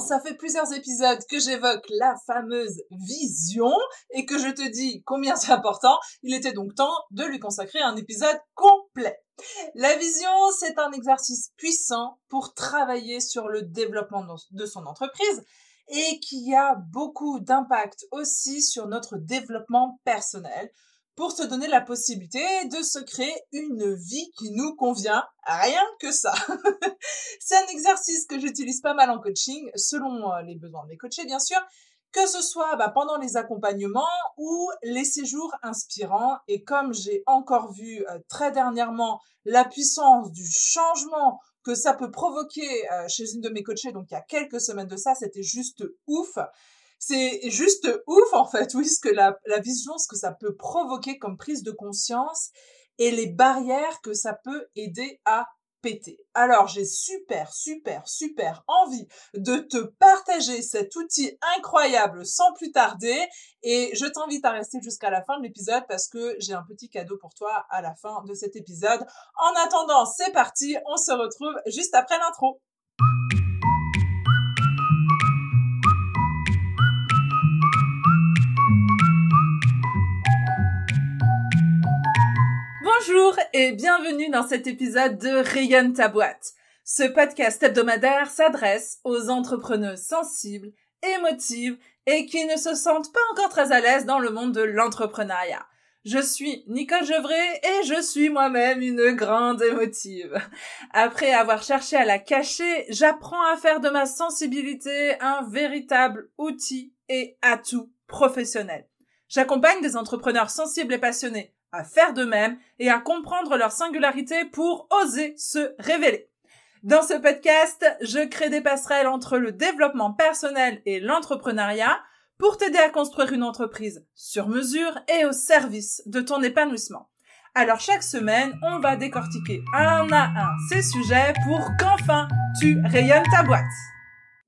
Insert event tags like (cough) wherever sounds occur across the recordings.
Ça fait plusieurs épisodes que j'évoque la fameuse vision et que je te dis combien c'est important. Il était donc temps de lui consacrer un épisode complet. La vision, c'est un exercice puissant pour travailler sur le développement de son entreprise et qui a beaucoup d'impact aussi sur notre développement personnel pour se donner la possibilité de se créer une vie qui nous convient. Rien que ça. (laughs) c'est un exercice que j'utilise pas mal en coaching, selon euh, les besoins de mes coachés, bien sûr, que ce soit bah, pendant les accompagnements ou les séjours inspirants. Et comme j'ai encore vu euh, très dernièrement la puissance du changement que ça peut provoquer euh, chez une de mes coachées, donc il y a quelques semaines de ça, c'était juste ouf. C'est juste ouf en fait, oui, ce que la, vision, ce que ça peut provoquer comme prise de conscience et les barrières que ça peut aider à péter. Alors j'ai super, super, super envie de te partager cet outil incroyable sans plus tarder et je t'invite à rester jusqu'à la fin de l'épisode parce que j'ai un petit cadeau pour toi à la fin de cet épisode. En attendant, c'est parti, on se retrouve juste après l'intro. Bonjour et bienvenue dans cet épisode de Rayonne ta boîte. Ce podcast hebdomadaire s'adresse aux entrepreneuses sensibles, émotives et qui ne se sentent pas encore très à l'aise dans le monde de l'entrepreneuriat. Je suis Nicole Gevray et je suis moi-même une grande émotive. Après avoir cherché à la cacher, j'apprends à faire de ma sensibilité un véritable outil et atout professionnel. J'accompagne des entrepreneurs sensibles et passionnés à faire de même et à comprendre leur singularité pour oser se révéler. Dans ce podcast, je crée des passerelles entre le développement personnel et l'entrepreneuriat pour t'aider à construire une entreprise sur mesure et au service de ton épanouissement. Alors chaque semaine, on va décortiquer un à un ces sujets pour qu'enfin tu rayonnes ta boîte.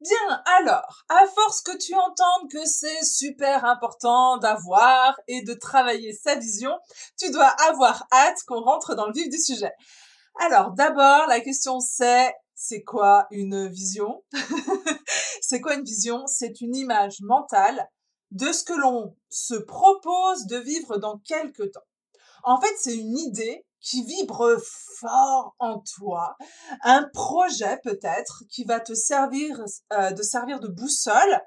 Bien, alors, à force que tu entendes que c'est super important d'avoir et de travailler sa vision, tu dois avoir hâte qu'on rentre dans le vif du sujet. Alors, d'abord, la question c'est, c'est quoi une vision? (laughs) C'est quoi une vision? C'est une image mentale de ce que l'on se propose de vivre dans quelques temps. En fait, c'est une idée qui vibre fort en toi, un projet peut-être qui va te servir euh, de servir de boussole,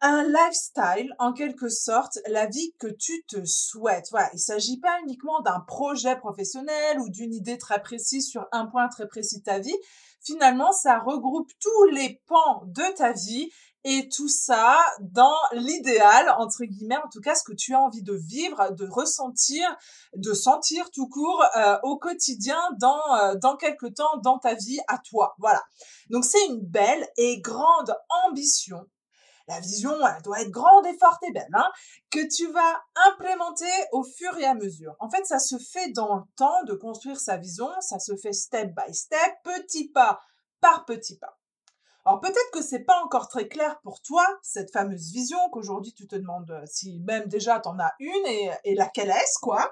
un lifestyle en quelque sorte, la vie que tu te souhaites. Voilà, il s'agit pas uniquement d'un projet professionnel ou d'une idée très précise sur un point très précis de ta vie. Finalement, ça regroupe tous les pans de ta vie et tout ça dans l'idéal, entre guillemets, en tout cas ce que tu as envie de vivre, de ressentir, de sentir tout court euh, au quotidien dans, euh, dans quelque temps dans ta vie à toi. Voilà. Donc c'est une belle et grande ambition. La vision, elle doit être grande et forte et belle, hein, que tu vas implémenter au fur et à mesure. En fait, ça se fait dans le temps de construire sa vision, ça se fait step by step, petit pas par petit pas. Alors peut-être que c'est pas encore très clair pour toi, cette fameuse vision, qu'aujourd'hui tu te demandes euh, si même déjà t'en as une et, laquelle est-ce, quoi?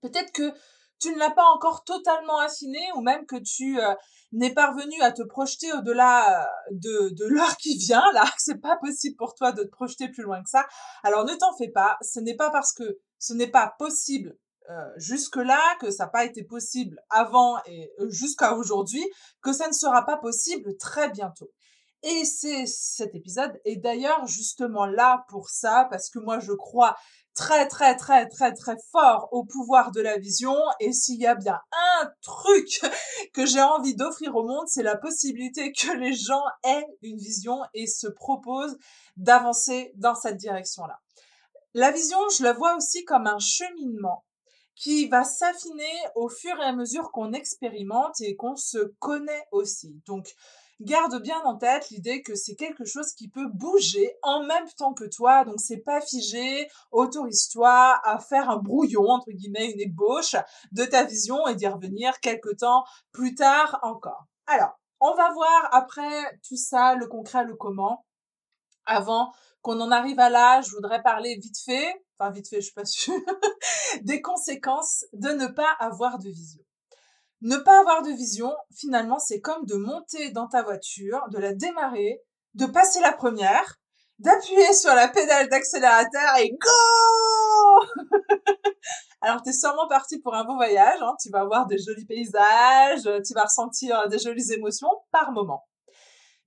Peut-être que tu ne l'as pas encore totalement affinée ou même que tu euh, n'es parvenu à te projeter au-delà euh, de, de l'heure qui vient, là, (laughs) c'est pas possible pour toi de te projeter plus loin que ça. Alors ne t'en fais pas, ce n'est pas parce que ce n'est pas possible euh, jusque-là, que ça n'a pas été possible avant et euh, jusqu'à aujourd'hui, que ça ne sera pas possible très bientôt. Et c'est cet épisode est d'ailleurs justement là pour ça, parce que moi je crois très très très très très fort au pouvoir de la vision et s'il y a bien un truc (laughs) que j'ai envie d'offrir au monde, c'est la possibilité que les gens aient une vision et se proposent d'avancer dans cette direction-là. La vision, je la vois aussi comme un cheminement qui va s'affiner au fur et à mesure qu'on expérimente et qu'on se connaît aussi. Donc, garde bien en tête l'idée que c'est quelque chose qui peut bouger en même temps que toi. Donc, c'est pas figé. Autorise-toi à faire un brouillon, entre guillemets, une ébauche de ta vision et d'y revenir quelque temps plus tard encore. Alors, on va voir après tout ça, le concret, le comment. Avant qu'on en arrive à là, je voudrais parler vite fait enfin vite fait, je suis pas sûre, (laughs) des conséquences de ne pas avoir de vision. Ne pas avoir de vision, finalement, c'est comme de monter dans ta voiture, de la démarrer, de passer la première, d'appuyer sur la pédale d'accélérateur et go (laughs) Alors, tu es sûrement parti pour un beau voyage, hein. tu vas voir des jolis paysages, tu vas ressentir des jolies émotions par moment.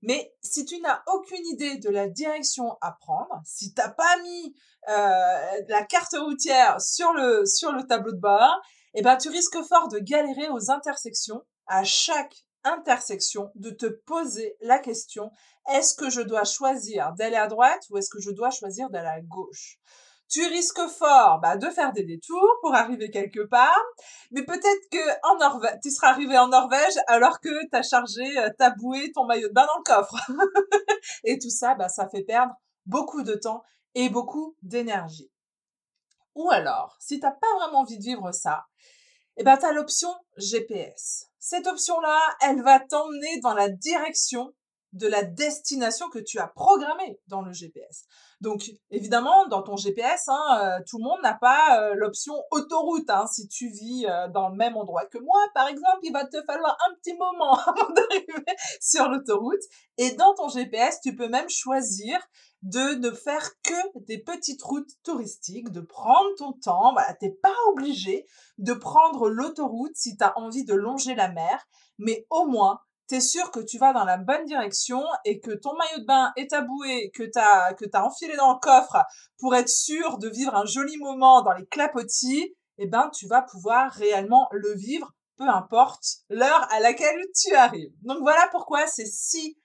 Mais si tu n'as aucune idée de la direction à prendre, si t'as pas mis euh, la carte routière sur le sur le tableau de bord, eh ben tu risques fort de galérer aux intersections. À chaque intersection, de te poser la question est-ce que je dois choisir d'aller à droite ou est-ce que je dois choisir d'aller à gauche? Tu risques fort bah, de faire des détours pour arriver quelque part, mais peut-être que en Norvège, tu seras arrivé en Norvège alors que tu as chargé euh, ta bouée, ton maillot de bain dans le coffre. (laughs) et tout ça, bah, ça fait perdre beaucoup de temps et beaucoup d'énergie. Ou alors, si t'as pas vraiment envie de vivre ça, eh ben, as l'option GPS. Cette option-là, elle va t'emmener dans la direction de la destination que tu as programmée dans le GPS. Donc évidemment, dans ton GPS, hein, euh, tout le monde n'a pas euh, l'option autoroute. Hein. Si tu vis euh, dans le même endroit que moi, par exemple, il va te falloir un petit moment (laughs) avant d'arriver sur l'autoroute. Et dans ton GPS, tu peux même choisir de ne faire que des petites routes touristiques, de prendre ton temps. Voilà, t'es pas obligé de prendre l'autoroute si tu as envie de longer la mer, mais au moins t'es sûr que tu vas dans la bonne direction et que ton maillot de bain est ta bouée, que t'as que t'as enfilé dans le coffre pour être sûr de vivre un joli moment dans les clapotis, eh ben tu vas pouvoir réellement le vivre, peu importe l'heure à laquelle tu arrives. Donc voilà pourquoi c'est si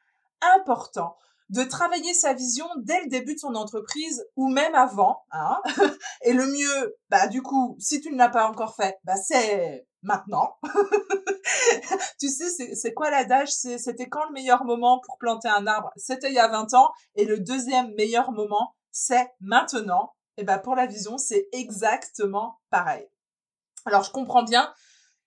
important de travailler sa vision dès le début de son entreprise ou même avant. Hein (laughs) et le mieux, bah du coup, si tu ne l'as pas encore fait, bah c'est maintenant. (laughs) tu sais, c'est quoi l'adage? C'était quand le meilleur moment pour planter un arbre? C'était il y a 20 ans. Et le deuxième meilleur moment, c'est maintenant. Et ben pour la vision, c'est exactement pareil. Alors je comprends bien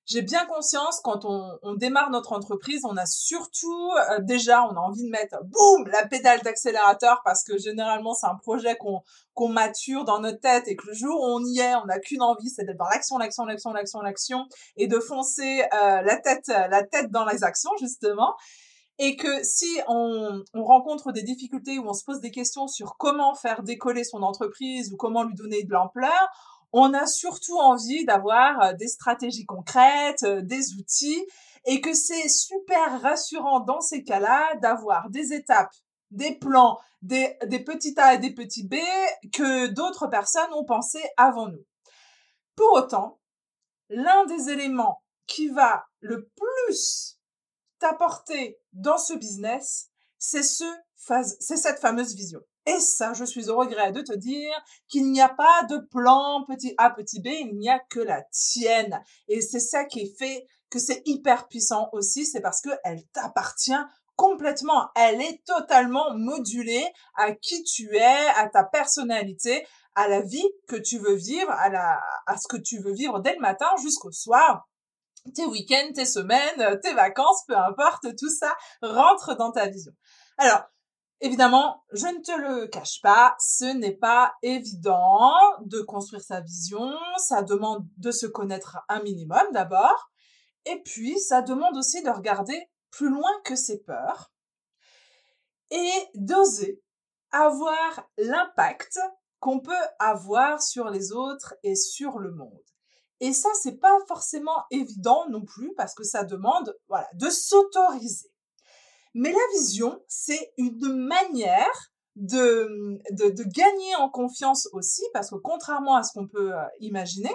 j'ai bien conscience quand on, on, démarre notre entreprise, on a surtout euh, déjà, on a envie de mettre boum la pédale d'accélérateur parce que généralement c'est un projet qu'on qu'on mature dans notre tête et que le jour où on y est, on n'a qu'une envie, c'est d'être dans l'action, l'action, l'action, l'action, l'action et de foncer euh, la tête la tête dans les actions justement. Et que si on, on rencontre des difficultés ou on se pose des questions sur comment faire décoller son entreprise ou comment lui donner de l'ampleur, on a surtout envie d'avoir euh, des stratégies concrètes, euh, des outils, et que c'est super rassurant dans ces cas-là d'avoir des étapes, des plans, des, des petits A et des petits B que d'autres personnes ont pensé avant nous. Pour autant, l'un des éléments qui va le plus t'apporter dans ce business, c'est ce, c'est cette fameuse vision. Et ça, je suis au regret de te dire qu'il n'y a pas de plan petit A, petit B, il n'y a que la tienne. Et c'est ça qui fait que c'est hyper puissant aussi, c'est parce qu'elle t'appartient complètement. Elle est totalement modulée à qui tu es, à ta personnalité, à la vie que tu veux vivre, à la, à ce que tu veux vivre dès le matin jusqu'au soir. Tes week-ends, tes semaines, tes vacances, peu importe, tout ça rentre dans ta vision. Alors, Évidemment, je ne te le cache pas, ce n'est pas évident de construire sa vision, ça demande de se connaître un minimum d'abord, et puis ça demande aussi de regarder plus loin que ses peurs et d'oser avoir l'impact qu'on peut avoir sur les autres et sur le monde. Et ça, c'est pas forcément évident non plus parce que ça demande, voilà, de s'autoriser. Mais la vision, c'est une manière de, de, gagner en confiance aussi, parce que contrairement à ce qu'on peut euh, imaginer,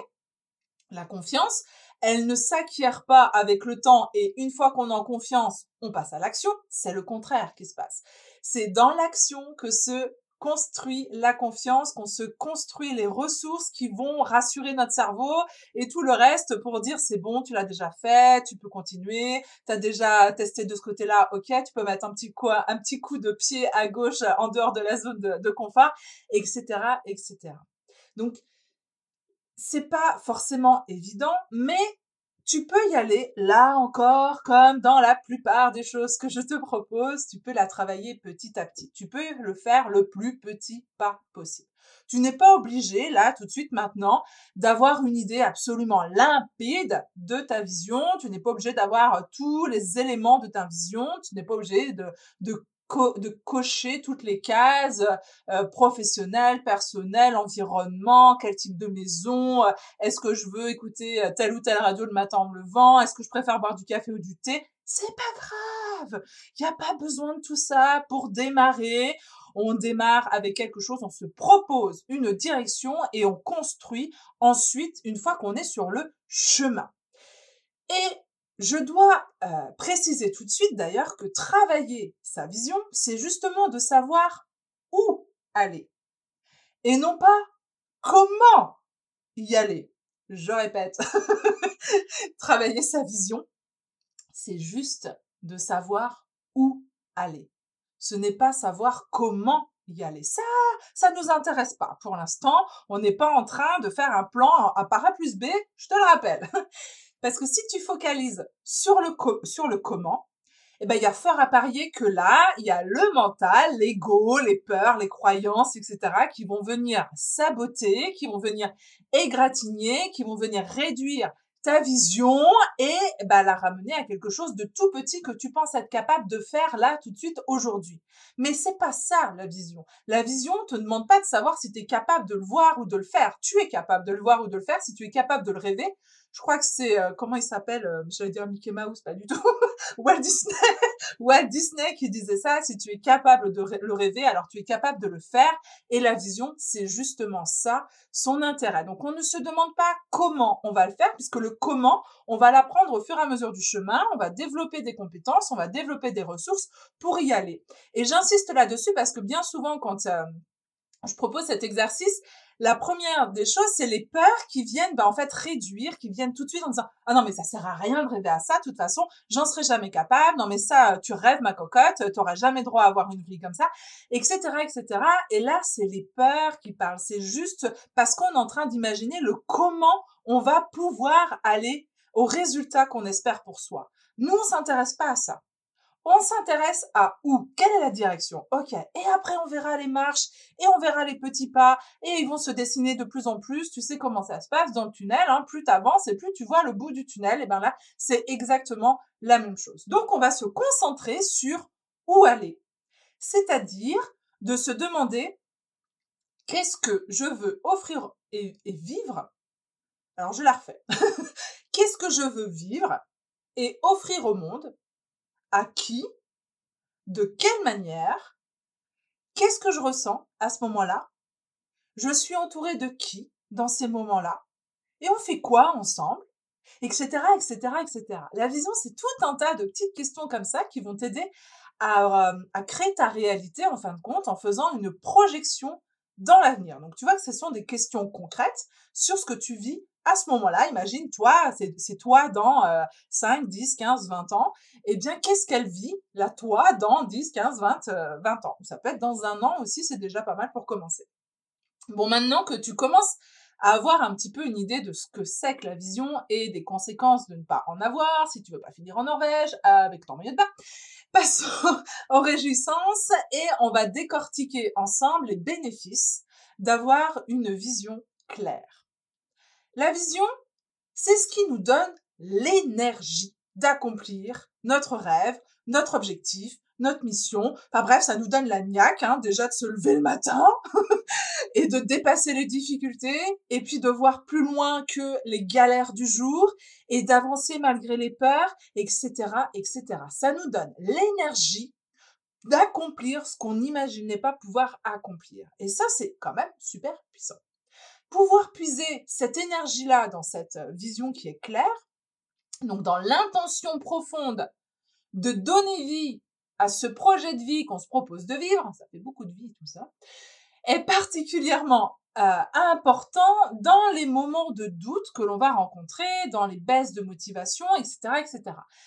la confiance, elle ne s'acquiert pas avec le temps et une fois qu'on a en confiance, on passe à l'action. C'est le contraire qui se passe. C'est dans l'action que se construit la confiance, qu'on se construit les ressources qui vont rassurer notre cerveau et tout le reste pour dire c'est bon, tu l'as déjà fait, tu peux continuer, tu as déjà testé de ce côté-là, ok, tu peux mettre un petit coup, un petit coup de pied à gauche en dehors de la zone de, de confort, etc., etc. Donc, c'est pas forcément évident, mais tu peux y aller, là encore, comme dans la plupart des choses que je te propose, tu peux la travailler petit à petit. Tu peux le faire le plus petit pas possible. Tu n'es pas obligé, là, tout de suite, maintenant, d'avoir une idée absolument limpide de ta vision. Tu n'es pas obligé d'avoir tous les éléments de ta vision. Tu n'es pas obligé de, de de cocher toutes les cases euh, professionnelles, personnelles, environnement, quel type de maison, euh, est-ce que je veux écouter euh, telle ou telle radio le matin en me levant, est-ce que je préfère boire du café ou du thé? C'est pas grave. Il n'y a pas besoin de tout ça pour démarrer. On démarre avec quelque chose, on se propose une direction et on construit ensuite une fois qu'on est sur le chemin. Et je dois euh, préciser tout de suite d'ailleurs que travailler sa vision, c'est justement de savoir où aller et non pas comment y aller. Je répète, (laughs) travailler sa vision, c'est juste de savoir où aller. Ce n'est pas savoir comment y aller. Ça, ça nous intéresse pas pour l'instant. On n'est pas en train de faire un plan à para plus B, je te le rappelle. (laughs) Parce que si tu focalises sur le, sur le comment, eh ben, il y a fort à parier que là, il y a le mental, l'ego, les peurs, les croyances, etc., qui vont venir saboter, qui vont venir égratigner, qui vont venir réduire ta vision et bah, la ramener à quelque chose de tout petit que tu penses être capable de faire là tout de suite aujourd'hui. Mais c'est pas ça la vision. La vision te demande pas de savoir si tu es capable de le voir ou de le faire. Tu es capable de le voir ou de le faire si tu es capable de le rêver. Je crois que c'est euh, comment il s'appelle euh, J'allais dire Mickey Mouse, pas du tout. (laughs) Walt Disney. (laughs) Walt Disney qui disait ça. Si tu es capable de le rêver, alors tu es capable de le faire. Et la vision, c'est justement ça, son intérêt. Donc on ne se demande pas comment on va le faire, puisque le comment, on va l'apprendre au fur et à mesure du chemin. On va développer des compétences, on va développer des ressources pour y aller. Et j'insiste là-dessus parce que bien souvent, quand euh, je propose cet exercice, la première des choses, c'est les peurs qui viennent, bah, en fait, réduire, qui viennent tout de suite en disant, ah non, mais ça sert à rien de rêver à ça, de toute façon, j'en serai jamais capable, non, mais ça, tu rêves, ma cocotte, t'auras jamais droit à avoir une vie comme ça, etc., etc. Et là, c'est les peurs qui parlent. C'est juste parce qu'on est en train d'imaginer le comment on va pouvoir aller au résultat qu'on espère pour soi. Nous, on s'intéresse pas à ça on s'intéresse à où? Quelle est la direction? Ok. Et après, on verra les marches et on verra les petits pas et ils vont se dessiner de plus en plus. Tu sais comment ça se passe dans le tunnel. Hein. Plus tu avances et plus tu vois le bout du tunnel. Et ben là, c'est exactement la même chose. Donc, on va se concentrer sur où aller. C'est-à-dire de se demander qu'est-ce que je veux offrir et vivre. Alors, je la refais. (laughs) qu'est-ce que je veux vivre et offrir au monde à qui, de quelle manière, qu'est-ce que je ressens à ce moment-là, je suis entourée de qui dans ces moments-là, et on fait quoi ensemble, etc., etc., etc. La vision, c'est tout un tas de petites questions comme ça qui vont t'aider à, euh, à créer ta réalité, en fin de compte, en faisant une projection dans l'avenir. Donc tu vois que ce sont des questions concrètes sur ce que tu vis à ce moment-là, imagine, toi, c'est toi dans 5, 10, 15, 20 ans, eh bien, qu'est-ce qu'elle vit, la toi, dans 10, 15, 20, 20 ans? Ça peut être dans un an aussi, c'est déjà pas mal pour commencer. Bon, maintenant que tu commences à avoir un petit peu une idée de ce que c'est que la vision et des conséquences de ne pas en avoir, si tu veux pas finir en Norvège avec ton maillot de bain, (laughs) passons aux réjouissances et on va décortiquer ensemble les bénéfices d'avoir une vision claire. La vision, c'est ce qui nous donne l'énergie d'accomplir notre rêve, notre objectif, notre mission. Enfin bref, ça nous donne la niaque, hein, déjà de se lever le matin (laughs) et de dépasser les difficultés et puis de voir plus loin que les galères du jour et d'avancer malgré les peurs, etc., etc. Ça nous donne l'énergie d'accomplir ce qu'on n'imaginait pas pouvoir accomplir. Et ça, c'est quand même super puissant pouvoir puiser cette énergie-là dans cette vision qui est claire, donc dans l'intention profonde de donner vie à ce projet de vie qu'on se propose de vivre, ça fait beaucoup de vie tout ça, est particulièrement important dans les moments de doute que l'on va rencontrer, dans les baisses de motivation, etc., etc.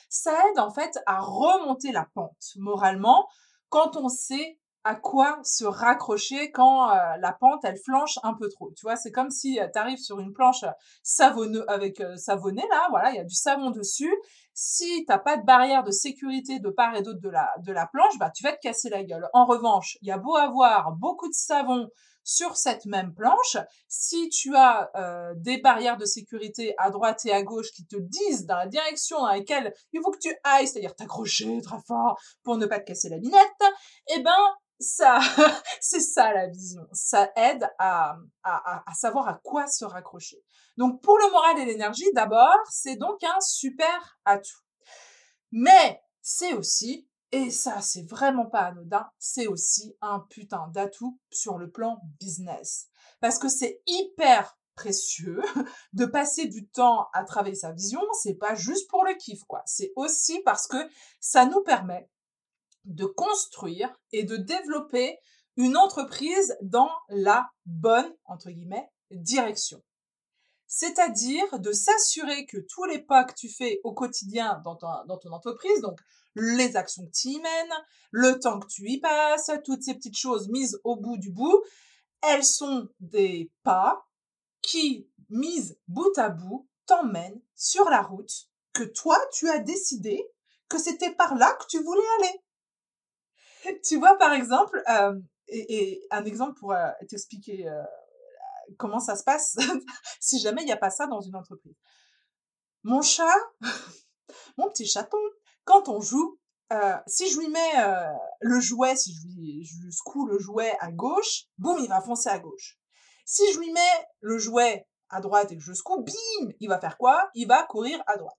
Ça aide en fait à remonter la pente moralement quand on sait à quoi se raccrocher quand euh, la pente elle flanche un peu trop. Tu vois, c'est comme si euh, tu arrives sur une planche savonneux avec euh, savonné là, voilà, il y a du savon dessus. si t'as pas de barrière de sécurité de part et d'autre de la, de la planche, bah, tu vas te casser la gueule. En revanche, il y a beau avoir beaucoup de savon sur cette même planche, si tu as euh, des barrières de sécurité à droite et à gauche qui te disent dans la direction dans laquelle il faut que tu ailles, c'est-à-dire t'accrocher très fort pour ne pas te casser la binette, eh ben ça, (laughs) c'est ça la vision. Ça aide à, à, savoir à quoi se raccrocher. Donc pour le moral et l'énergie, d'abord, c'est donc un super atout. Mais c'est aussi, et ça c'est vraiment pas anodin, c'est aussi un putain d'atout sur le plan business. Parce que c'est hyper précieux (laughs) de passer du temps à travailler sa vision, c'est pas juste pour le kiff quoi, c'est aussi parce que ça nous permet de construire et de développer une entreprise dans la bonne, entre guillemets, direction. C'est-à-dire de s'assurer que tous les pas que tu fais au quotidien dans ton, dans ton entreprise, donc les actions que tu y mènes, le temps que tu y passes, toutes ces petites choses mises au bout du bout, elles sont des pas qui, mises bout à bout, t'emmènent sur la route que toi, tu as décidé que c'était par là que tu voulais aller (laughs) tu vois, par exemple, euh, et, un exemple pour euh, t'expliquer euh, comment ça se passe (laughs) si jamais il n'y a pas ça dans une entreprise. Mon chat, (laughs) mon petit chaton, quand on joue, si je lui mets le jouet, si je lui, je secoue le jouet à gauche, boum, il va foncer à gauche. Si je lui mets le jouet à droite et que je secoue, bim, il va faire quoi? Il va courir à droite.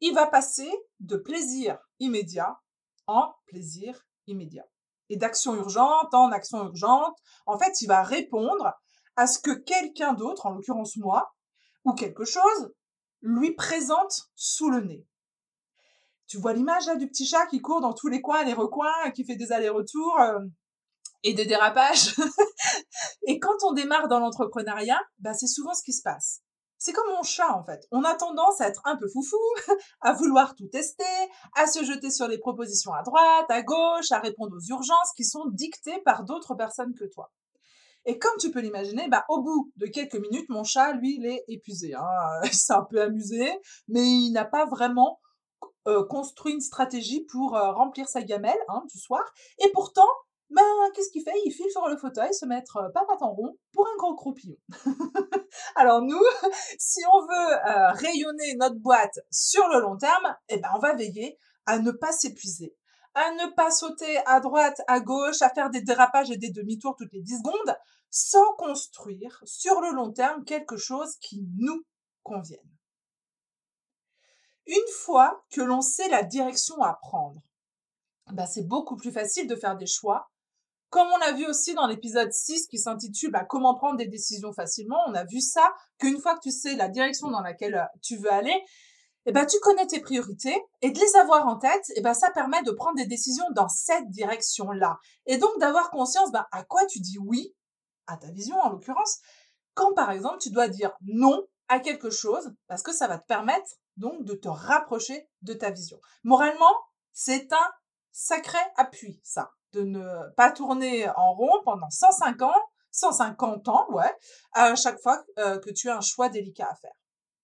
Il va passer de plaisir immédiat en plaisir immédiat. Et d'action urgente en action urgente, en fait, il va répondre à ce que quelqu'un d'autre, en l'occurrence moi, ou quelque chose, lui présente sous le nez. Tu vois l'image là du petit chat qui court dans tous les coins, les recoins, qui fait des allers-retours euh, et des dérapages? (laughs) et quand on démarre dans l'entrepreneuriat, bah, c'est souvent ce qui se passe. C'est comme mon chat en fait. On a tendance à être un peu foufou, (laughs) à vouloir tout tester, à se jeter sur les propositions à droite, à gauche, à répondre aux urgences qui sont dictées par d'autres personnes que toi. Et comme tu peux l'imaginer, bah, au bout de quelques minutes, mon chat, lui, il est épuisé. Hein. (laughs) Il s'est un peu amusé, mais il n'a pas vraiment euh, construit une stratégie pour euh, remplir sa gamelle hein, du soir. Et pourtant, ben, qu'est-ce qu'il fait? Il file sur le fauteuil, se mettre euh, en rond pour un gros croupillon. (laughs) Alors nous, (laughs) si on veut euh, rayonner notre boîte sur le long terme, eh ben on va veiller à ne pas s'épuiser, à ne pas sauter à droite, à gauche, à faire des dérapages et des demi-tours toutes les 10 secondes, sans construire sur le long terme quelque chose qui nous convienne. Une fois que l'on sait la direction à prendre, ben c'est beaucoup plus facile de faire des choix comme on a vu aussi dans l'épisode 6 qui s'intitule bah, Comment prendre des décisions facilement, on a vu ça, qu'une fois que tu sais la direction dans laquelle euh, tu veux aller, eh ben, tu connais tes priorités et de les avoir en tête, eh ben, ça permet de prendre des décisions dans cette direction-là. Et donc d'avoir conscience à quoi tu dis oui, à ta vision en l'occurrence, quand par exemple tu dois dire non à quelque chose, parce que ça va te permettre donc de te rapprocher de ta vision. Moralement, c'est un sacré appui, ça de ne pas tourner en rond pendant 105 ans, 150 ans, ouais, à chaque fois euh, que tu as un choix délicat à faire.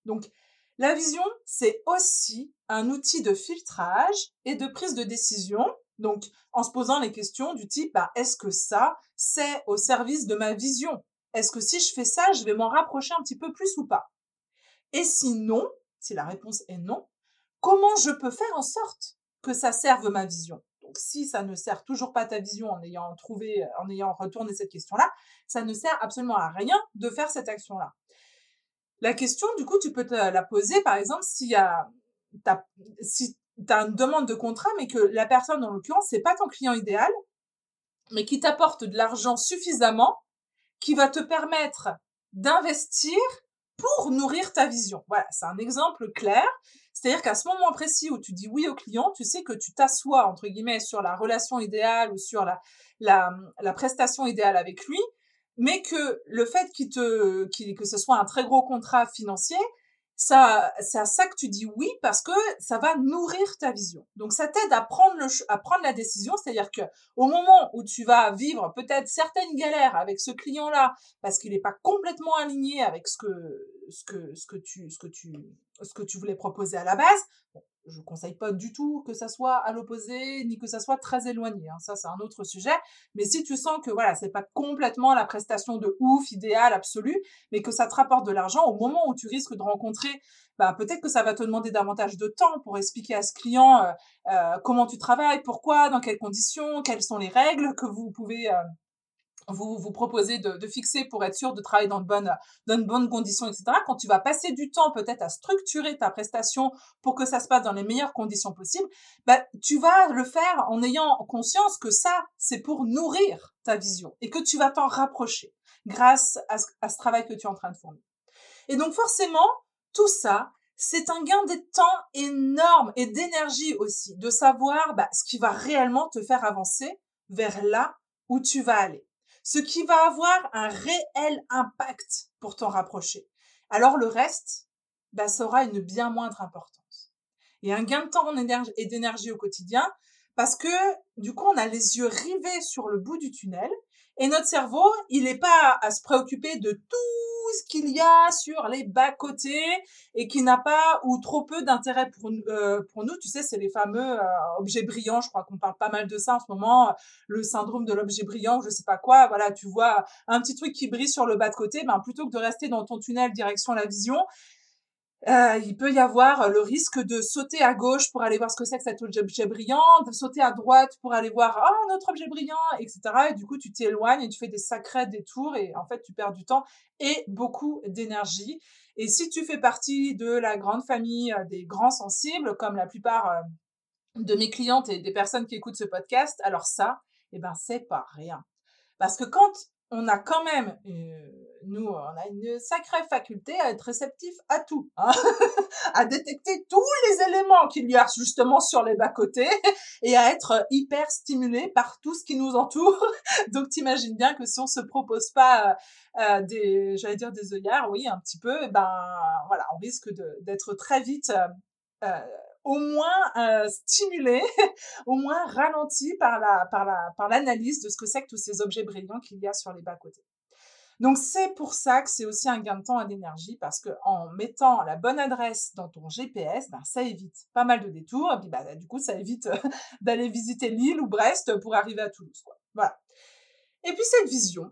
Donc, la vision, c'est aussi un outil de filtrage et de prise de décision. Donc, en se posant les questions du type, bah, est-ce que ça, c'est au service de ma vision? Est-ce que si je fais ça, je vais m'en rapprocher un petit peu plus ou pas? Et si non, si la réponse est non, comment je peux faire en sorte que ça serve ma vision? Donc, si ça ne sert toujours pas ta vision en ayant trouvé, en ayant retourné cette question-là, ça ne sert absolument à rien de faire cette action-là. La question, du coup, tu peux te la poser, par exemple, si tu as une demande de contrat, mais que la personne, en l'occurrence, c'est pas ton client idéal, mais qui t'apporte de l'argent suffisamment, qui va te permettre d'investir pour nourrir ta vision. Voilà, c'est un exemple clair. C'est-à-dire qu'à ce moment précis où tu dis oui au client, tu sais que tu t'assois, entre guillemets, sur la relation idéale ou sur la, la, la prestation idéale avec lui, mais que le fait qu'il que ce soit un très gros contrat financier, ça, c'est à ça que tu dis oui parce que ça va nourrir ta vision. Donc ça t'aide à prendre le, à prendre la décision, c'est-à-dire que au moment où tu vas vivre peut-être certaines galères avec ce client-là parce qu'il n'est pas complètement aligné avec ce que, ce que, ce que tu, ce que tu, ce que tu voulais proposer à la base. Je conseille pas du tout que ça soit à l'opposé ni que ça soit très éloigné. Hein. Ça, c'est un autre sujet. Mais si tu sens que voilà, c'est pas complètement la prestation de ouf, idéale, absolue, mais que ça te rapporte de l'argent au moment où tu risques de rencontrer, bah, peut-être que ça va te demander davantage de temps pour expliquer à ce client euh, euh, comment tu travailles, pourquoi, dans quelles conditions, quelles sont les règles que vous pouvez euh, vous vous proposez de, fixer pour être sûr de travailler dans de bonnes, dans de bonnes conditions, etc. Quand tu vas passer du temps peut-être à structurer ta prestation pour que ça se passe dans les meilleures conditions possibles, bah, tu vas le faire en ayant conscience que ça, c'est pour nourrir ta vision et que tu vas t'en rapprocher grâce à ce, travail que tu es en train de fournir. Et donc forcément, tout ça, c'est un gain de temps énorme et d'énergie aussi, de savoir bah, ce qui va réellement te faire avancer vers là où tu vas aller ce qui va avoir un réel impact pour t'en rapprocher. Alors le reste, bah, ça aura une bien moindre importance. Et un gain de temps et d'énergie au quotidien, parce que du coup, on a les yeux rivés sur le bout du tunnel, et notre cerveau, il n'est pas à se préoccuper de tout ce qu'il y a sur les bas-côtés et qui n'a pas ou trop peu d'intérêt pour, euh, nous. Tu sais, c'est les fameux euh, objets brillants. Je crois qu'on parle pas mal de ça en ce moment. Le syndrome de l'objet brillant, je sais pas quoi. Voilà, tu vois un petit truc qui brille sur le bas de côté. Ben, plutôt que de rester dans ton tunnel direction la vision, euh, il peut y avoir le risque de sauter à gauche pour aller voir ce que c'est que cet objet brillant, de sauter à droite pour aller voir oh, un autre objet brillant, etc. Et du coup, tu t'éloignes et tu fais des sacrés détours et en fait, tu perds du temps et beaucoup d'énergie. Et si tu fais partie de la grande famille euh, des grands sensibles, comme la plupart euh, de mes clientes et des personnes qui écoutent ce podcast, alors ça, eh ben, c'est pas rien. Parce que quand on a quand même, euh, nous, on a une sacrée faculté à être réceptif à tout, hein (laughs) à détecter tous les éléments qu'il y a justement sur les bas-côtés (laughs) et à être hyper stimulé par tout ce qui nous entoure. (laughs) Donc, t'imagines bien que si on se propose pas euh, euh des, j'allais dire des œillards, oui, un petit peu, ben voilà, on risque d'être très vite euh au moins euh, stimulé, (laughs) au moins ralenti par la par la par l'analyse de ce que c'est que tous ces objets brillants qu'il y a sur les bas côtés. Donc c'est pour ça que c'est aussi un gain de temps et d'énergie parce que en mettant la bonne adresse dans ton GPS, ben, ça évite pas mal de détours et puis bah, du coup ça évite (laughs) d'aller visiter Lille ou Brest pour arriver à Toulouse. Voilà. Et puis cette vision,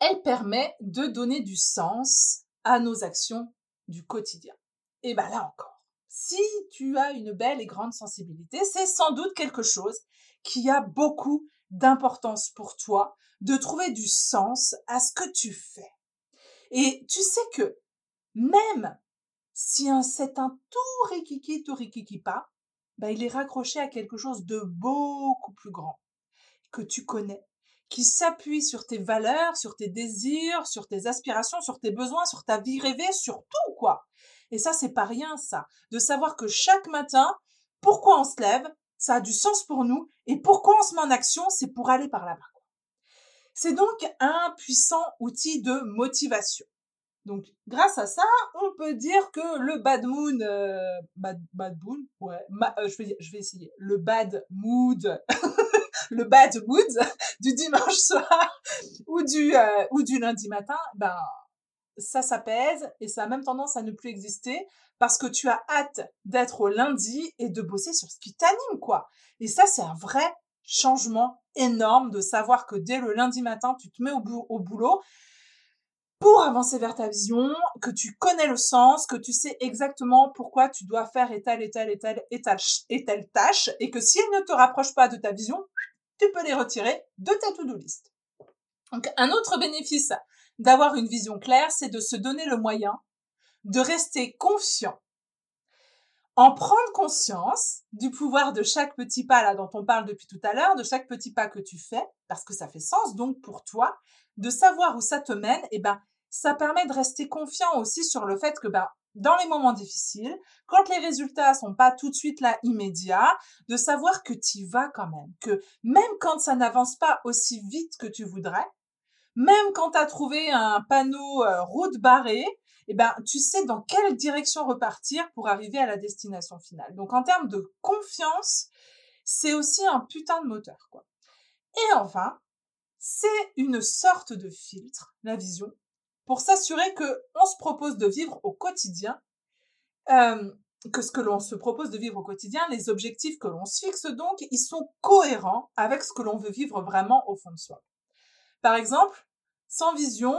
elle permet de donner du sens à nos actions du quotidien. Et ben là encore si tu as une belle et grande sensibilité, c'est sans doute quelque chose qui a beaucoup d'importance pour toi de trouver du sens à ce que tu fais. Et tu sais que même si c'est un tout rikiki, tout rikiki pas, ben il est raccroché à quelque chose de beaucoup plus grand que tu connais, qui s'appuie sur tes valeurs, sur tes désirs, sur tes aspirations, sur tes besoins, sur ta vie rêvée, sur tout, quoi. Et ça, c'est pas rien, ça. De savoir que chaque matin, pourquoi on se lève, ça a du sens pour nous, et pourquoi on se met en action, c'est pour aller par là-bas. C'est donc un puissant outil de motivation. Donc, grâce à ça, on peut dire que le bad mood, euh, bad, bad mood, ouais, euh, je, vais, je vais essayer, le bad mood, (laughs) le bad mood (laughs) du dimanche soir ou du, euh, ou du lundi matin, ben, ça s'apaise et ça a même tendance à ne plus exister parce que tu as hâte d'être au lundi et de bosser sur ce qui t'anime, quoi. Et ça, c'est un vrai changement énorme de savoir que dès le lundi matin, tu te mets au, boulot pour avancer vers ta vision, que tu connais le sens, que tu sais exactement pourquoi tu dois faire et telle et telle et telle et telle, et tâche, et que si elle ne te rapproche pas de ta vision, tu peux les retirer de ta to-do list. Donc, un autre bénéfice d'avoir une vision claire, c'est de se donner le moyen de rester confiant. En prendre conscience du pouvoir de chaque petit pas là dont on parle depuis tout à l'heure, de chaque petit pas que tu fais, parce que ça fait sens donc pour toi, de savoir où ça te mène, et ben ça permet de rester confiant aussi sur le fait que ben dans les moments difficiles, quand les résultats sont pas tout de suite là immédiats, de savoir que tu vas quand même, que même quand ça n'avance pas aussi vite que tu voudrais, même quand tu as trouvé un panneau euh, route barrée, eh ben, tu sais dans quelle direction repartir pour arriver à la destination finale. Donc, en termes de confiance, c'est aussi un putain de moteur, quoi. Et enfin, c'est une sorte de filtre, la vision, pour s'assurer que on se propose de vivre au quotidien euh, que ce que l'on se propose de vivre au quotidien, les objectifs que l'on se fixe donc, ils sont cohérents avec ce que l'on veut vivre vraiment au fond de soi. Par exemple, sans vision,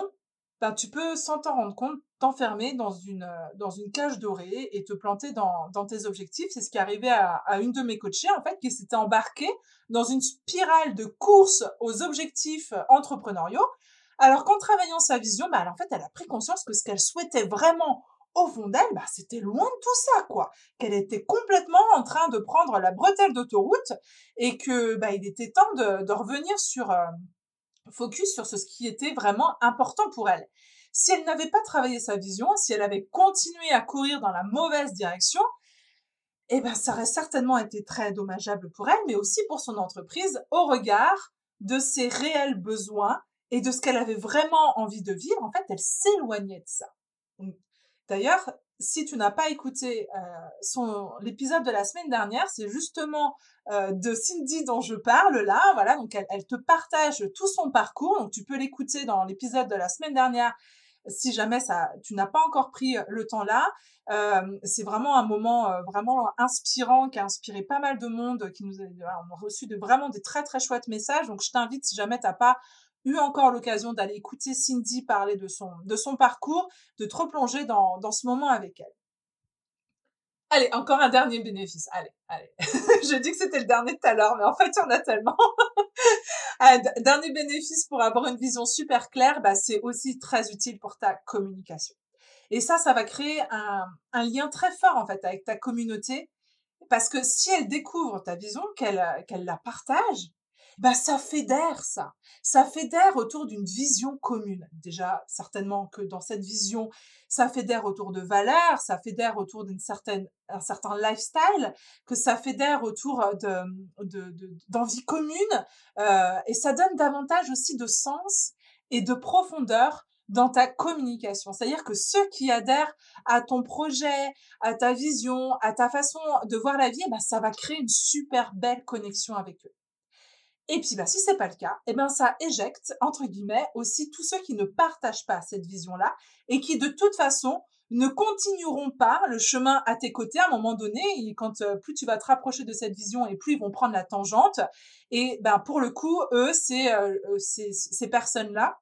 ben, tu peux, sans t'en rendre compte, t'enfermer dans une, euh, dans une cage dorée et te planter dans, dans tes objectifs. C'est ce qui est arrivé à, à, une de mes coachées, en fait, qui s'était embarquée dans une spirale de course aux objectifs entrepreneuriaux. Alors qu'en travaillant sa vision, ben, en fait, elle a pris conscience que ce qu'elle souhaitait vraiment au fond d'elle, bah, c'était loin de tout ça, quoi. Qu'elle était complètement en train de prendre la bretelle d'autoroute et que bah, il était temps de, de revenir sur euh, focus sur ce qui était vraiment important pour elle. Si elle n'avait pas travaillé sa vision, si elle avait continué à courir dans la mauvaise direction, eh ben, ça aurait certainement été très dommageable pour elle, mais aussi pour son entreprise au regard de ses réels besoins et de ce qu'elle avait vraiment envie de vivre. En fait, elle s'éloignait de ça. D'ailleurs, si tu n'as pas écouté euh, son l'épisode de la semaine dernière, c'est justement euh, de Cindy dont je parle là. Voilà, donc elle, te partage tout son parcours. Donc tu peux l'écouter dans l'épisode de la semaine dernière si jamais ça, tu n'as pas encore pris le temps là. Euh, c'est vraiment un moment euh, vraiment inspirant qui a inspiré pas mal de monde, qui nous a, on a reçu de vraiment des très très chouettes messages. Donc je t'invite si jamais t'as pas eu encore l'occasion d'aller écouter Cindy parler de son, de son parcours, de te replonger dans, dans ce moment avec elle. Allez, encore un dernier bénéfice. Allez, allez. (laughs) Je dis que c'était le dernier tout à l'heure, mais en fait, il y en a tellement. (laughs) un dernier bénéfice pour avoir une vision super claire, bah, c'est aussi très utile pour ta communication. Et ça, ça va créer un, un lien très fort, en fait, avec ta communauté. Parce que si elle découvre ta vision, qu'elle qu'elle la partage, bah ça fédère ça. Ça fédère autour d'une vision commune. Déjà, certainement que dans cette vision, ça fédère autour de valeurs, ça fédère autour d'une certaine un certain lifestyle, que ça fédère autour de d'envie de, commune, euh, et ça donne davantage aussi de sens et de profondeur dans ta communication. C'est-à-dire que ceux qui adhèrent à ton projet, à ta vision, à ta façon de voir la vie, bah, ça va créer une super belle connexion avec eux. Et puis, bah, si c'est pas le cas, eh ben, ça éjecte, entre guillemets, aussi tous ceux qui ne partagent pas cette vision-là et qui, de toute façon, ne continueront pas le chemin à tes côtés à un moment donné. Et quand euh, plus tu vas te rapprocher de cette vision et plus ils vont prendre la tangente. Et ben, pour le coup, eux, c'est euh, euh ces personnes-là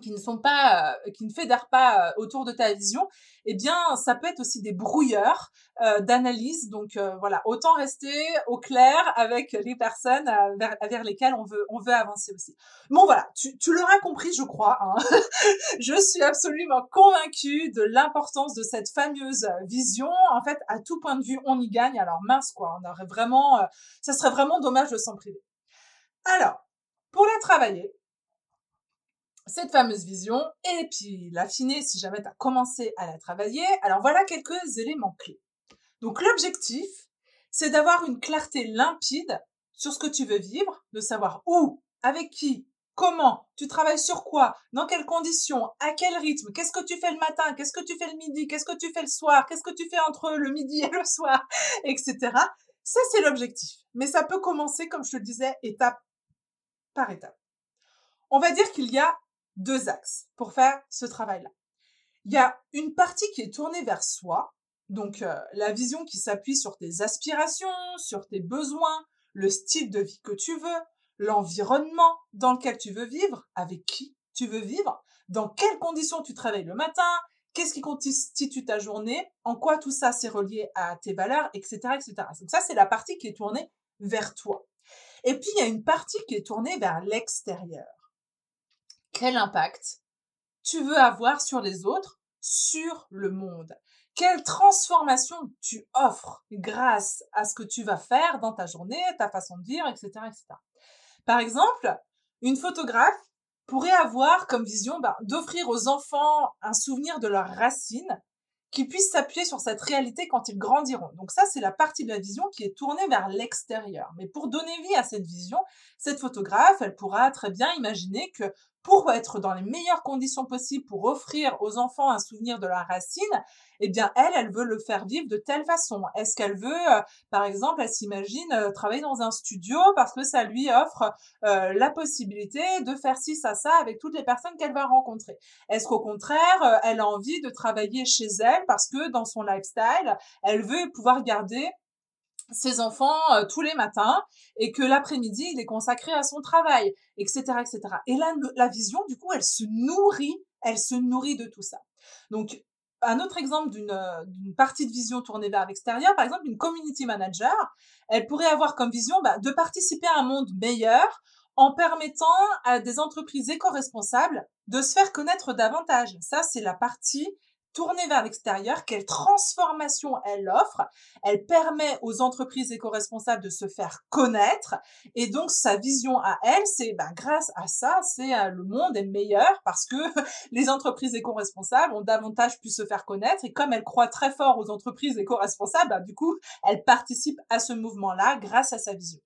qui ne sont pas, euh, qui ne fédèrent pas euh, autour de ta vision, eh bien, ça peut être aussi des brouilleurs euh, d'analyse. Donc voilà, autant rester au clair avec les personnes vers, vers, lesquelles on veut, on veut avancer aussi. Bon voilà, tu, tu l'auras compris, je crois. Hein. (laughs) je suis absolument convaincue de l'importance de cette fameuse vision. En fait, à tout point de vue, on y gagne. Alors mince quoi, on aurait vraiment, ça serait vraiment dommage de s'en priver. Alors, pour la travailler, cette fameuse vision et puis l'affiner si jamais tu as commencé à la travailler. Alors voilà quelques éléments clés. Donc l'objectif, c'est d'avoir une clarté limpide sur ce que tu veux vivre, de savoir où, avec qui, comment, tu travailles sur quoi, dans quelles conditions, à quel rythme, qu'est-ce que tu fais le matin, qu'est-ce que tu fais le midi, qu'est-ce que tu fais le soir, qu'est-ce que tu fais entre le midi et le soir, (laughs) etc. Ça, c'est l'objectif. Mais ça peut commencer, comme je te le disais, étape par étape. On va dire qu'il y a deux axes pour faire ce travail-là. Il y a une partie qui est tournée vers soi, donc euh, la vision qui s'appuie sur tes aspirations, sur tes besoins, le style de vie que tu veux, l'environnement dans lequel tu veux vivre, avec qui tu veux vivre, dans quelles conditions tu travailles le matin, qu'est-ce qui constitue ta journée, en quoi tout ça c'est relié à tes valeurs, etc., etc. Donc ça, c'est la partie qui est tournée vers toi. Et puis, il y a une partie qui est tournée vers l'extérieur quel impact tu veux avoir sur les autres, sur le monde? Quelle transformation tu offres grâce à ce que tu vas faire dans ta journée, ta façon de vivre, etc., etc. Par exemple, une photographe pourrait avoir comme vision bah, d'offrir aux enfants un souvenir de leurs racines qu'ils puissent s'appuyer sur cette réalité quand ils grandiront. Donc ça, c'est la partie de la vision qui est tournée vers l'extérieur. Mais pour donner vie à cette vision, cette photographe, elle pourra très bien imaginer que pour être dans les meilleures conditions possibles pour offrir aux enfants un souvenir de la racine, eh bien elle, elle veut le faire vivre de telle façon. Est-ce qu'elle veut, euh, par exemple, elle s'imagine euh, travailler dans un studio parce que ça lui offre euh, la possibilité de faire ci, ça, ça avec toutes les personnes qu'elle va rencontrer? Est-ce qu'au contraire, elle a envie de travailler chez elle parce que dans son lifestyle, elle veut pouvoir garder ses enfants tous les matins et que l'après-midi il est consacré à son travail, etc., etc. Et là, la vision, du coup, elle se nourrit, elle se nourrit de tout ça. Donc, un autre exemple euh, d'une partie de vision tournée vers l'extérieur, par exemple, une community manager, elle pourrait avoir comme vision bah, de participer à un monde meilleur en permettant à des entreprises éco-responsables de se faire connaître davantage. Ça, c'est la partie tournée vers l'extérieur, quelle transformation elle offre. Elle permet aux entreprises éco-responsables de se faire connaître. Et donc, sa vision à elle, c'est ben, grâce à ça, c'est euh, le monde est meilleur parce que (laughs) les entreprises éco-responsables ont davantage pu se faire connaître. Et comme elle croit très fort aux entreprises éco-responsables, ben, du coup, elle participe à ce mouvement-là grâce à sa vision.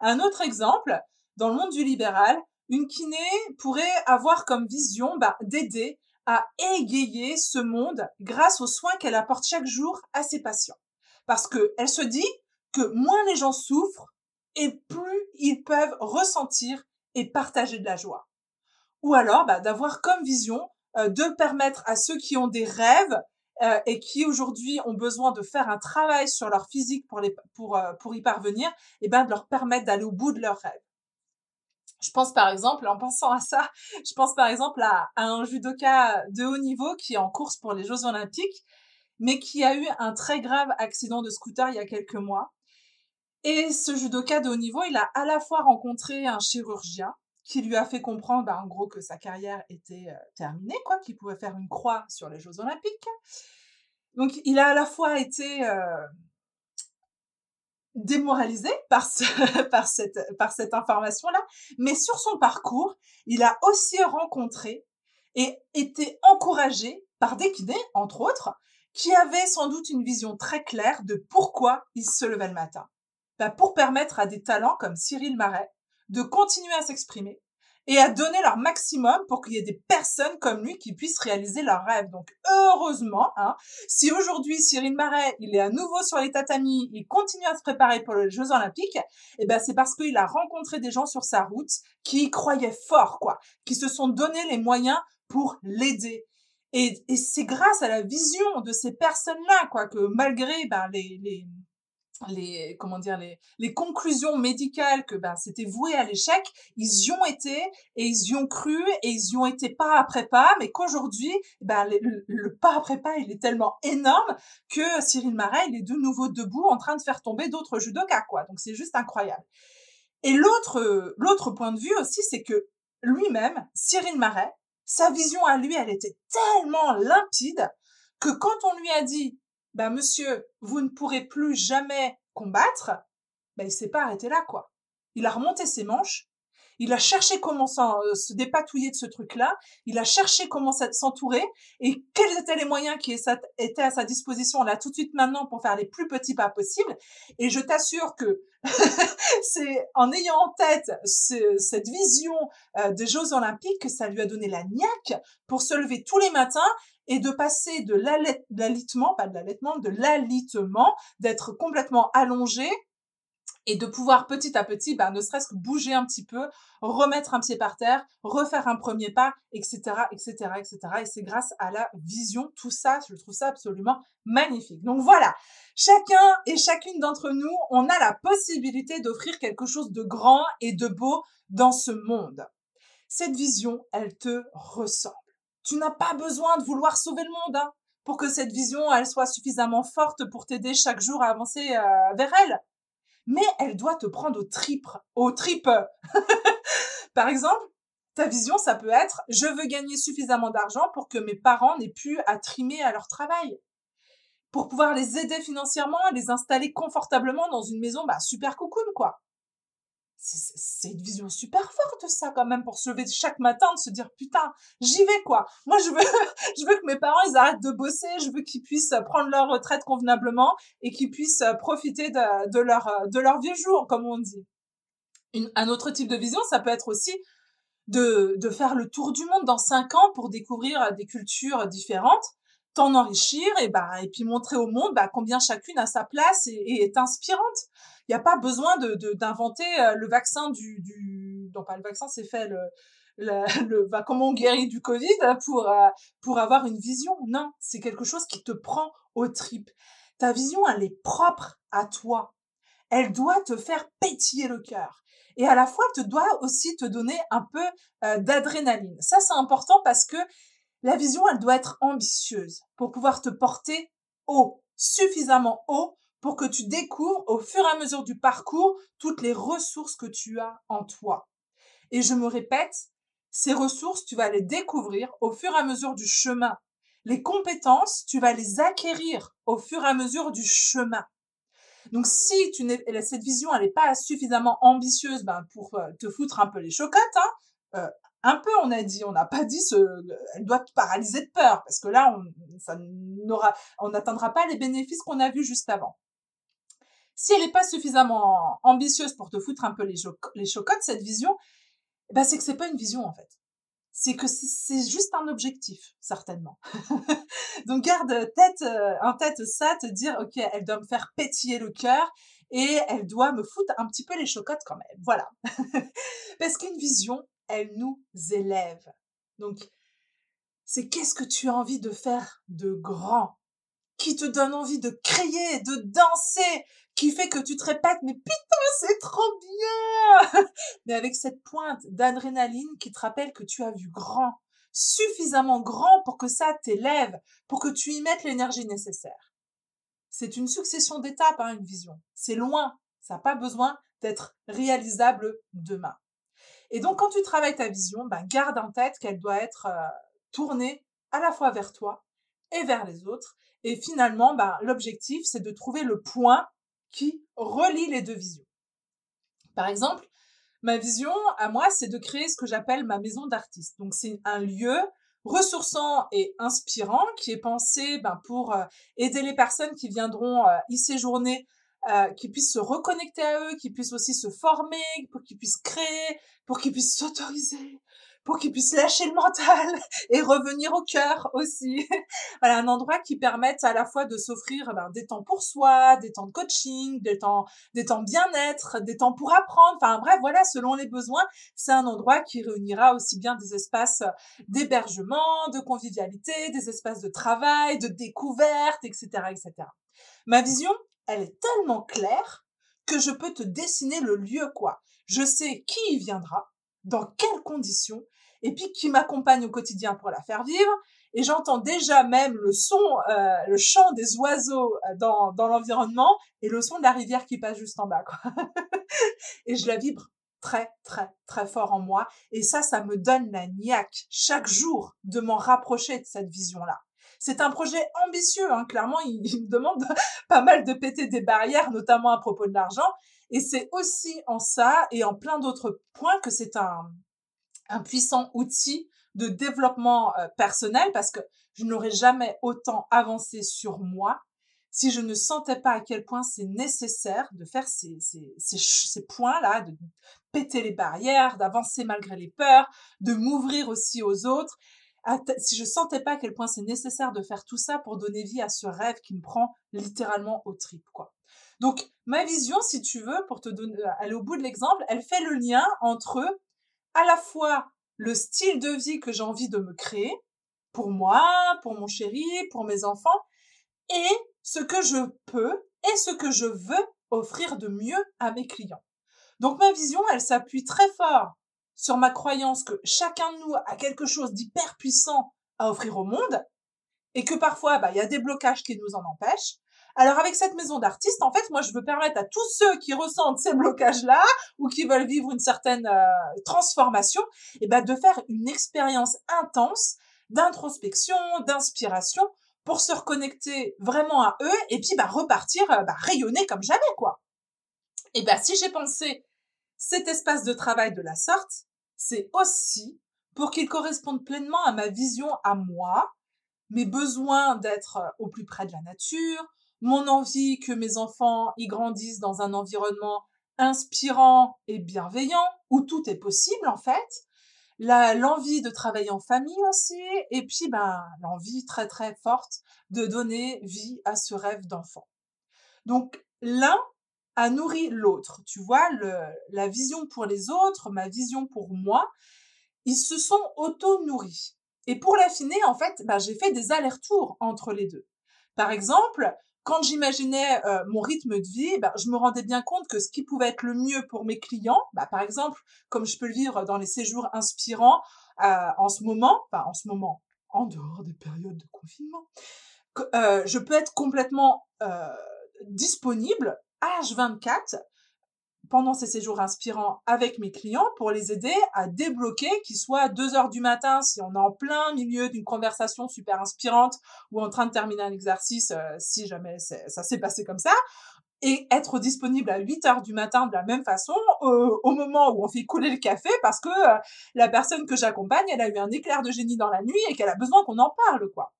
Un autre exemple, dans le monde du libéral, une kiné pourrait avoir comme vision ben, d'aider à égayer ce monde grâce aux soins qu'elle apporte chaque jour à ses patients. Parce qu'elle se dit que moins les gens souffrent et plus ils peuvent ressentir et partager de la joie. Ou alors bah, d'avoir comme vision euh, de permettre à ceux qui ont des rêves euh, et qui aujourd'hui ont besoin de faire un travail sur leur physique pour, les, pour, euh, pour y parvenir, et ben de leur permettre d'aller au bout de leurs rêves. Je pense par exemple, en pensant à ça, je pense par exemple à, un judoka de haut niveau qui est en course pour les Jeux Olympiques, mais qui a eu un très grave accident de scooter il y a quelques mois. Et ce judoka de haut niveau, il a à la fois rencontré un chirurgien qui lui a fait comprendre, bah, en gros, que sa carrière était euh, terminée, quoi, qu'il pouvait faire une croix sur les Jeux Olympiques. Donc, il a à la fois été euh, démoralisé par, (laughs) par cette, par cette information-là, mais sur son parcours, il a aussi rencontré et été encouragé par des kinés, entre autres, qui avaient sans doute une vision très claire de pourquoi il se levait le matin. Ben, pour permettre à des talents comme Cyril Marais de continuer à s'exprimer, et à donner leur maximum pour qu'il y ait des personnes comme lui qui puissent réaliser leurs rêves. Donc heureusement, hein, si aujourd'hui Cyril Marais, il est à nouveau sur les tatamis, il continue à se préparer pour les Jeux Olympiques, eh ben c'est parce qu'il a rencontré des gens sur sa route qui y croyaient fort, quoi, qui se sont donné les moyens pour l'aider. Et, et c'est grâce à la vision de ces personnes-là, quoi, que malgré ben, les, les les comment dire les, les conclusions médicales que ben c'était voué à l'échec ils y ont été et ils y ont cru et ils y ont été pas après pas mais qu'aujourd'hui ben le, pas après pas il est tellement énorme que Cyril Marais il est de nouveau debout en train de faire tomber d'autres judokas quoi. Donc c'est juste incroyable. Et l'autre l'autre point de vue aussi c'est que lui-même Cyril Marais sa vision à lui elle était tellement limpide que quand on lui a dit bah monsieur, vous ne pourrez plus jamais combattre, bah il s'est pas arrêté là quoi. Il a remonté ses manches, il a cherché comment euh, se dépatouiller de ce truc-là, il a cherché comment s'entourer. Et quels étaient les moyens qui étaient à sa disposition? Là tout de suite maintenant pour faire les plus petits pas possibles. Et je t'assure que (laughs) c'est en ayant en tête cette vision euh, des Jeux Olympiques que ça lui a donné la niaque pour se lever tous les matins et de passer de l'alitement, pas de l'allaitement, de l'alitement, d'être complètement allongé et de pouvoir petit à petit, bah, ne serait-ce que bouger un petit peu, remettre un pied par terre, refaire un premier pas, etc., etc., etc. Et c'est grâce à la vision, tout ça, je trouve ça absolument magnifique. Donc voilà, chacun et chacune d'entre nous, on a la possibilité d'offrir quelque chose de grand et de beau dans ce monde. Cette vision, elle te ressemble. Tu n'as pas besoin de vouloir sauver le monde hein, pour que cette vision, elle soit suffisamment forte pour t'aider chaque jour à avancer euh, vers elle. Mais elle doit te prendre au tripes, au tripes. (laughs) Par exemple, ta vision, ça peut être je veux gagner suffisamment d'argent pour que mes parents n'aient plus à trimer à leur travail. Pour pouvoir les aider financièrement et les installer confortablement dans une maison bah, super cocoon, quoi c'est une vision super forte ça quand même pour se lever chaque matin de se dire putain j'y vais quoi. Moi je veux (laughs) je veux que mes parents ils arrêtent de bosser. Je veux qu'ils puissent prendre leur retraite convenablement et qu'ils puissent profiter de, de leur de leur vieux jour comme on dit. Un autre type de vision ça peut être aussi de, de faire le tour du monde dans cinq ans pour découvrir des cultures différentes, t'en enrichir et bah et puis montrer au monde bah, combien chacune a sa place et, est inspirante. Il n'y a pas besoin de d'inventer euh, le vaccin du non pas le vaccin c'est fait le (laughs) bah, comment on guérit du Covid pour euh, pour avoir une vision. Non, c'est quelque chose qui te prend aux tripes. Ta vision, elle est propre à toi. Elle doit te faire pétiller le cœur. Et à la fois, elle te doit aussi te donner un peu euh, d'adrénaline. Ça, c'est important parce que la vision, elle doit être ambitieuse pour pouvoir te porter haut, suffisamment haut pour que tu découvres au fur et à mesure du parcours toutes les ressources que tu as en toi. Et je me répète, ces ressources, tu vas les découvrir au fur et à mesure du chemin. Les compétences, tu vas les acquérir au fur et à mesure du chemin. Donc si tu cette vision, elle n'est pas suffisamment ambitieuse ben, pour euh, te foutre un peu les chocottes, hein, euh, un peu on a dit, on n'a pas dit ce, elle doit te paralyser de peur parce que là on n'atteindra pas les bénéfices qu'on a vus juste avant. Si elle n'est pas suffisamment ambitieuse pour te foutre un peu les, chocottes, cette vision, eh ben c'est que c'est pas une vision en fait c'est que c'est juste un objectif, certainement. (laughs) Donc garde tête, euh, en tête ça, te dire, ok, elle doit me faire pétiller le cœur et elle doit me foutre un petit peu les chocottes quand même. Voilà. (laughs) Parce qu'une vision, elle nous élève. Donc, c'est qu'est-ce que tu as envie de faire de grand? Qui te donne envie de crier, de danser, qui fait que tu te répètes, mais putain, c'est trop bien! (laughs) mais avec cette pointe d'adrénaline qui te rappelle que tu as vu grand, suffisamment grand pour que ça t'élève, pour que tu y mettes l'énergie nécessaire. C'est une succession d'étapes, hein, une vision. C'est loin. Ça n'a pas besoin d'être réalisable demain. Et donc, quand tu travailles ta vision, ben, garde en tête qu'elle doit être euh, tournée à la fois vers toi et vers les autres. Et finalement, ben, l'objectif, c'est de trouver le point qui relie les deux visions. Par exemple, ma vision à moi, c'est de créer ce que j'appelle ma maison d'artiste. Donc c'est un lieu ressourçant et inspirant qui est pensé ben, pour euh, aider les personnes qui viendront euh, y séjourner euh, qui puissent se reconnecter à eux, qui puissent aussi se former, pour qu'ils puissent créer, pour qu'ils puissent s'autoriser, pour qu'ils puissent lâcher le mental (laughs) et revenir au cœur aussi. (laughs) voilà, un endroit qui permette à la fois de s'offrir ben, des temps pour soi, des temps de coaching, des temps, des temps bien-être, des temps pour apprendre. Enfin bref, voilà, selon les besoins, c'est un endroit qui réunira aussi bien des espaces d'hébergement, de convivialité, des espaces de travail, de découverte, etc., etc. Ma vision, elle est tellement claire que je peux te dessiner le lieu, quoi. Je sais qui y viendra, dans quelles conditions, et puis qui m'accompagne au quotidien pour la faire vivre. Et j'entends déjà même le son, euh, le chant des oiseaux euh, dans, dans l'environnement et le son de la rivière qui passe juste en bas. (laughs) Et je la vibre très, très, très fort en moi. Et ça, ça me donne la niaque chaque jour de m'en rapprocher de cette vision-là. C'est un projet ambitieux, hein. clairement, il, il, me demande (laughs) pas mal de péter des barrières, notamment à propos de l'argent. Et c'est aussi en ça et en plein d'autres points que c'est un, un puissant outil de développement euh, personnel parce que je n'aurais jamais autant avancé sur moi si je ne sentais pas à quel point c'est nécessaire de faire ces, points-là, de péter les barrières, d'avancer malgré les peurs, de m'ouvrir aussi aux autres. Si je sentais pas à quel point c'est nécessaire de faire tout ça pour donner vie à ce rêve qui me prend littéralement au trip, quoi. Donc, ma vision, si tu veux, pour te donner, euh, aller au bout de l'exemple, elle fait le lien entre à la fois le style de vie que j'ai envie de me créer, pour moi, pour mon chéri, pour mes enfants, et ce que je peux et ce que je veux offrir de mieux à mes clients. Donc ma vision, elle s'appuie très fort sur ma croyance que chacun de nous a quelque chose d'hyper puissant à offrir au monde, et que parfois, bah, il y a des blocages qui nous en empêchent, alors avec cette maison d'artistes, en fait, moi, je veux permettre à tous ceux qui ressentent ces blocages-là ou qui veulent vivre une certaine euh, transformation, et eh ben, de faire une expérience intense d'introspection, d'inspiration pour se reconnecter vraiment à eux et puis bah, repartir, euh, bah, rayonner comme jamais, quoi. Et ben, si j'ai pensé cet espace de travail de la sorte, c'est aussi pour qu'il corresponde pleinement à ma vision à moi, mes besoins d'être euh, au plus près de la nature, mon envie que mes enfants y grandissent dans un environnement inspirant et bienveillant, où tout est possible en fait, l'envie de travailler en famille aussi, et puis ben l'envie très très forte de donner vie à ce rêve d'enfant. Donc l'un a nourri l'autre. Tu vois, le, la vision pour les autres, ma vision pour moi, ils se sont auto-nourris. Et pour l'affiner, en fait, ben, j'ai fait des allers-retours entre les deux. Par exemple, quand j'imaginais euh, mon rythme de vie, ben, je me rendais bien compte que ce qui pouvait être le mieux pour mes clients, ben, par exemple, comme je peux le vivre dans les séjours inspirants euh, en ce moment, en ce moment, en dehors des périodes de confinement, euh, je peux être complètement disponible H24 pendant ces séjours inspirants avec mes clients pour les aider à débloquer, qu'ils soient à 2 heures du matin si on est en plein milieu d'une conversation super inspirante ou en train de terminer un exercice euh, si jamais ça s'est passé comme ça, et être disponible à 8 heures du matin de la même façon au moment où on fait couler le café parce que euh, la personne que j'accompagne, elle a eu un éclair de génie dans la nuit et qu'elle a besoin qu'on en parle, quoi.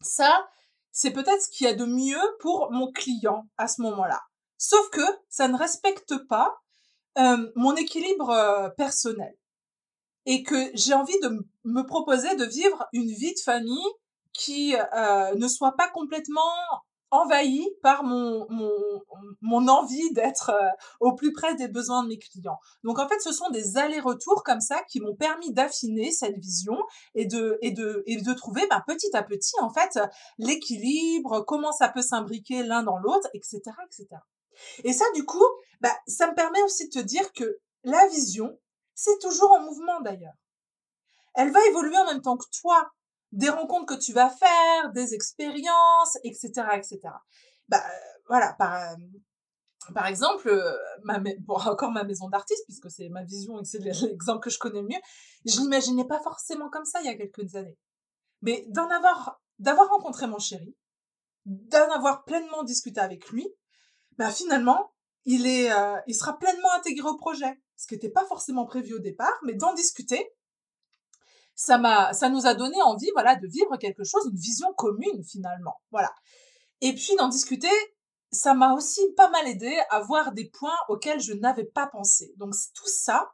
Ça, c'est peut-être ce qu'il y a de mieux pour mon client à ce moment-là. Sauf que ça ne respecte pas euh, mon équilibre euh, personnel. Et que j'ai envie de me proposer de vivre une vie de famille qui euh, ne soit pas complètement envahi par mon, mon, mon envie d'être au plus près des besoins de mes clients. Donc en fait, ce sont des allers-retours comme ça qui m'ont permis d'affiner cette vision et de, et de, et de trouver bah, petit à petit en fait l'équilibre, comment ça peut s'imbriquer l'un dans l'autre, etc., etc. Et ça, du coup, bah, ça me permet aussi de te dire que la vision, c'est toujours en mouvement d'ailleurs. Elle va évoluer en même temps que toi des rencontres que tu vas faire, des expériences, etc., etc. Bah voilà, par euh, par exemple, euh, ma, (laughs) encore ma maison d'artiste, puisque c'est ma vision et c'est (laughs) l'exemple que je connais le mieux, je l'imaginais pas forcément comme ça il y a quelques années. Mais d'en avoir, d'avoir rencontré mon chéri, d'en avoir pleinement discuté avec lui, bah finalement, il est, euh, il sera pleinement intégré au projet. Ce qui n'était pas forcément prévu au départ, mais d'en discuter, ça m'a, ça nous a donné envie, voilà, de vivre quelque chose, une vision commune finalement, voilà. Et puis d'en discuter, ça m'a aussi pas mal aidé à voir des points auxquels je n'avais pas pensé. Donc tout ça,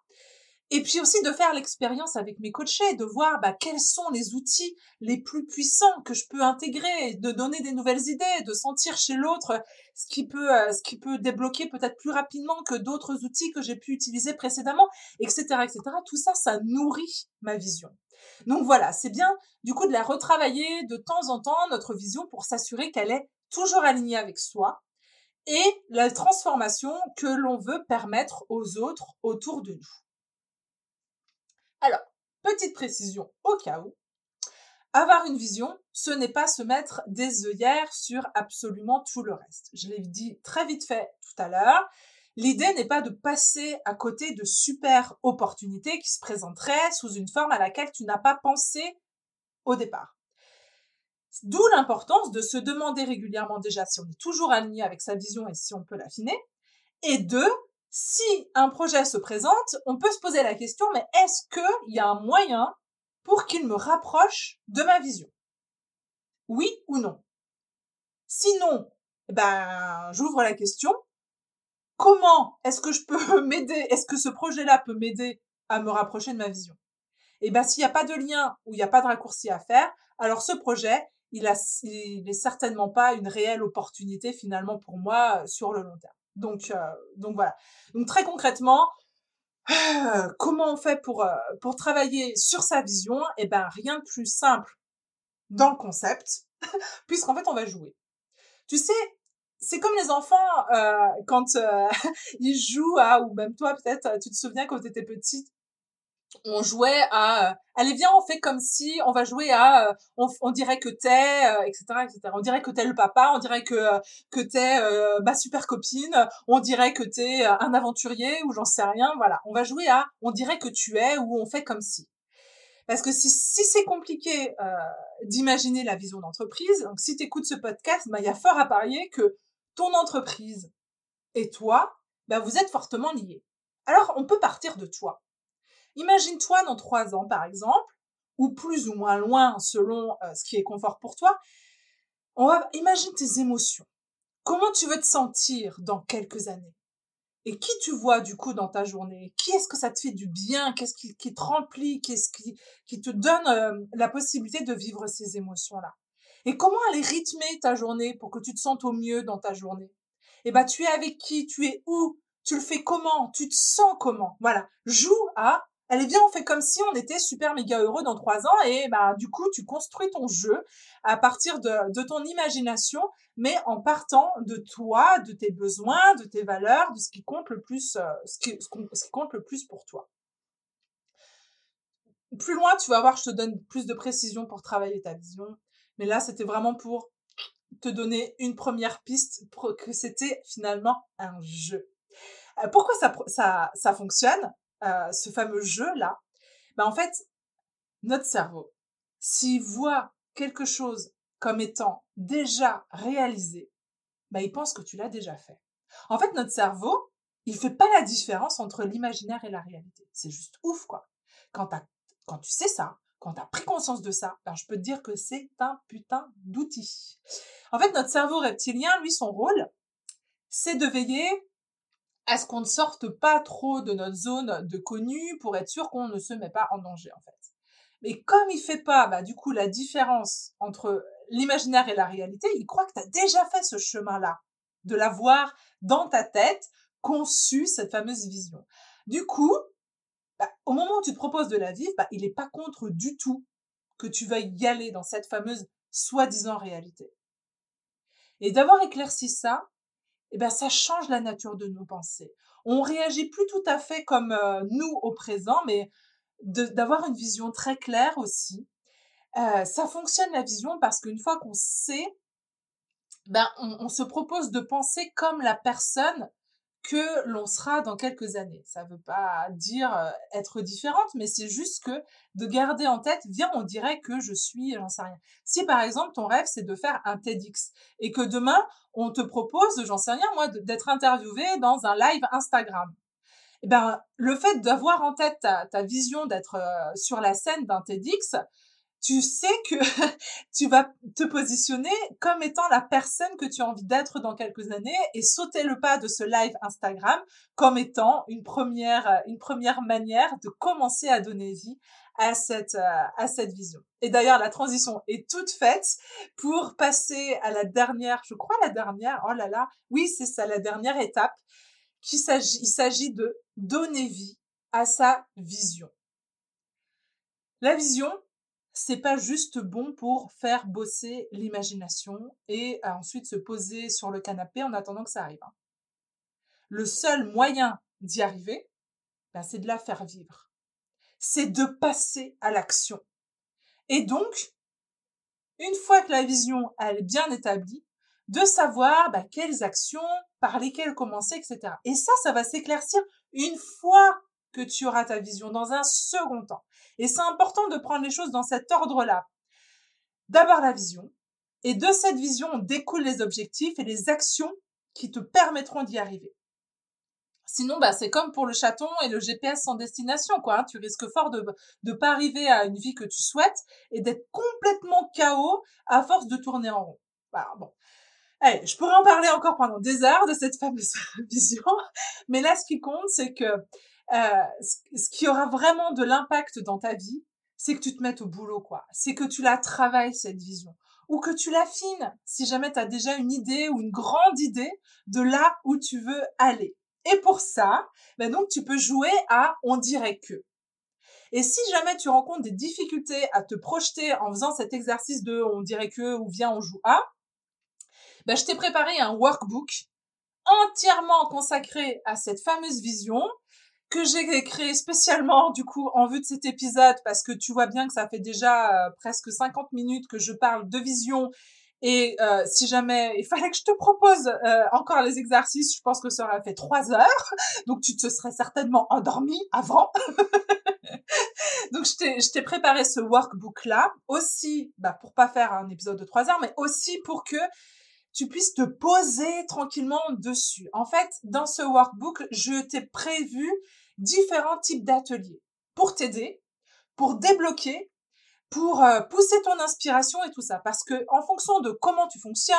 et puis aussi de faire l'expérience avec mes coachés, de voir bah, quels sont les outils les plus puissants que je peux intégrer, de donner des nouvelles idées, de sentir chez l'autre ce qui peut euh, ce qui peut débloquer peut-être plus rapidement que d'autres outils que j'ai pu utiliser précédemment, etc., etc. Tout ça, ça nourrit ma vision. Donc voilà, c'est bien du coup de la retravailler de temps en temps, notre vision, pour s'assurer qu'elle est toujours alignée avec soi et la transformation que l'on veut permettre aux autres autour de nous. Alors, petite précision au cas où, avoir une vision, ce n'est pas se mettre des œillères sur absolument tout le reste. Je l'ai dit très vite fait tout à l'heure. L'idée n'est pas de passer à côté de super opportunités qui se présenteraient sous une forme à laquelle tu n'as pas pensé au départ. D'où l'importance de se demander régulièrement déjà si on est toujours aligné avec sa vision et si on peut l'affiner. Et deux, si un projet se présente, on peut se poser la question, mais est-ce qu'il y a un moyen pour qu'il me rapproche de ma vision? Oui ou non? Sinon, ben, j'ouvre la question, comment est-ce que je peux (laughs) m'aider Est-ce que ce projet-là peut m'aider à me rapprocher de ma vision? Et eh ben s'il n'y a pas de lien ou il n'y a pas de raccourci à faire, alors ce projet, il, a, il est certainement pas une réelle opportunité finalement pour moi euh, sur le long terme. Donc, euh, donc voilà. Donc très concrètement, comment on fait pour euh, pour travailler sur sa vision? Eh ben rien de plus simple dans le concept, (laughs) puisqu'en fait on va jouer. Tu sais, c'est comme les enfants euh, quand euh, (laughs) ils jouent à ou même toi peut-être tu te souviens quand tu étais petite on jouait à euh, allez viens on fait comme si on va jouer à euh, on, on dirait que t'es etc etc on dirait que t'es le papa on dirait que que t'es ma super copine on dirait que t'es un aventurier ou j'en sais rien voilà on va jouer à on dirait que tu es ou on fait comme si parce que si, si c'est compliqué d'imaginer la vision d'entreprise, donc si tu écoutes ce podcast, bah, il y a fort à parier que ton entreprise et toi, ben vous êtes fortement liés. Alors, on peut partir de toi. Imagine-toi dans trois ans, par exemple, ou plus ou moins loin selon euh, ce qui est confort pour toi. On va imagine tes émotions. Comment tu veux te sentir dans quelques années? Et qui tu vois du coup dans ta journée? Qui est-ce que ça te fait du bien? Qu'est-ce qui, te remplit? Qu'est-ce qui, te donne euh, la possibilité de vivre ces émotions-là? Et comment aller rythmer ta journée pour que tu te sentes au mieux dans ta journée? Eh ben, tu es avec qui? Tu es où? Tu le fais comment? Tu te sens comment? Voilà, joue à Allez, viens, on fait comme si on était super méga heureux dans trois ans et bah du coup tu construis ton jeu à partir de, ton imagination, mais en partant de toi, de tes besoins, de tes valeurs, de ce qui compte le plus, euh, ce, qui, ce, qui compte le plus pour toi. Plus loin, tu vas voir, je te donne plus de précision pour travailler ta vision, mais là c'était vraiment pour te donner une première piste que c'était finalement un jeu. Euh, pourquoi ça, ça, ça fonctionne? Euh, ce fameux jeu-là, bah, en fait, notre cerveau, s'il voit quelque chose comme étant déjà réalisé, bah, il pense que tu l'as déjà fait. En fait, notre cerveau, il fait pas la différence entre l'imaginaire et la réalité. C'est juste ouf, quoi. Quand, quand tu sais ça, quand tu as pris conscience de ça, ben, je peux te dire que c'est un putain d'outil. En fait, notre cerveau reptilien, lui, son rôle, c'est de veiller à ce qu'on ne sorte pas trop de notre zone de connu pour être sûr qu'on ne se met pas en danger en fait. Mais comme il fait pas bah, du coup la différence entre l'imaginaire et la réalité, il croit que tu as déjà fait ce chemin-là, de l'avoir dans ta tête, conçu cette fameuse vision. Du coup, bah, au moment où tu te proposes de la vivre, bah, il n'est pas contre du tout que tu veuilles y aller dans cette fameuse soi-disant réalité. Et d'avoir éclairci ça, eh ben ça change la nature de nos pensées. On réagit plus tout à fait comme euh, nous au présent, mais d'avoir une vision très claire aussi. Euh, ça fonctionne la vision parce qu'une fois qu'on sait, ben on, se propose de penser comme la personne que l'on sera dans quelques années. Ça ne veut pas dire euh, être différente, mais c'est juste que de garder en tête, viens, on dirait que je suis, j'en sais rien. Si par exemple ton rêve c'est de faire un TEDx et que demain on te propose, j'en sais rien moi, d'être interviewé dans un live Instagram. Eh ben, le fait d'avoir en tête ta, ta vision d'être euh, sur la scène d'un TEDx, tu sais que (laughs) tu vas te positionner comme étant la personne que tu as envie d'être dans quelques années et sauter le pas de ce live Instagram comme étant une première, euh, une première manière de commencer à donner vie à cette, euh, à cette vision. Et d'ailleurs, la transition est toute faite pour passer à la dernière, je crois la dernière, oh là là, oui, c'est ça, la dernière étape, qu'il s'agit, il s'agit de donner vie à sa vision. La vision, c'est pas juste bon pour faire bosser l'imagination et euh, ensuite se poser sur le canapé en attendant que ça arrive. Hein. Le seul moyen d'y arriver, ben, c'est de la faire vivre. C'est de passer à l'action. Et donc, une fois que la vision elle est bien établie, de savoir ben, quelles actions, par lesquelles commencer, etc. Et ça, ça va s'éclaircir une fois que tu auras ta vision dans un second temps. Et c'est important de prendre les choses dans cet ordre-là. D'abord la vision, et de cette vision découlent les objectifs et les actions qui te permettront d'y arriver. Sinon, bah, c'est comme pour le chaton et le GPS sans destination, quoi. Hein. Tu risques fort de ne pas arriver à une vie que tu souhaites et d'être complètement chaos à force de tourner en rond. Voilà, bon. Allez, je pourrais en parler encore pendant des heures de cette fameuse (laughs) vision, mais là, ce qui compte, c'est que euh, ce qui aura vraiment de l'impact dans ta vie, c'est que tu te mettes au boulot, quoi. C'est que tu la travailles, cette vision. Ou que tu l'affines, si jamais tu as déjà une idée ou une grande idée de là où tu veux aller. Et pour ça, ben donc tu peux jouer à on dirait que. Et si jamais tu rencontres des difficultés à te projeter en faisant cet exercice de on dirait que ou viens on joue à, ben je t'ai préparé un workbook entièrement consacré à cette fameuse vision que j'ai créé spécialement du coup en vue de cet épisode parce que tu vois bien que ça fait déjà euh, presque 50 minutes que je parle de vision et euh, si jamais il fallait que je te propose euh, encore les exercices, je pense que ça aurait fait trois heures. Donc tu te serais certainement endormi avant. (laughs) Donc je t'ai préparé ce workbook là aussi, bah, pour pas faire un épisode de trois heures, mais aussi pour que tu puisses te poser tranquillement dessus. En fait, dans ce workbook, je t'ai prévu différents types d'ateliers pour t'aider, pour débloquer, pour euh, pousser ton inspiration et tout ça. Parce que en fonction de comment tu fonctionnes,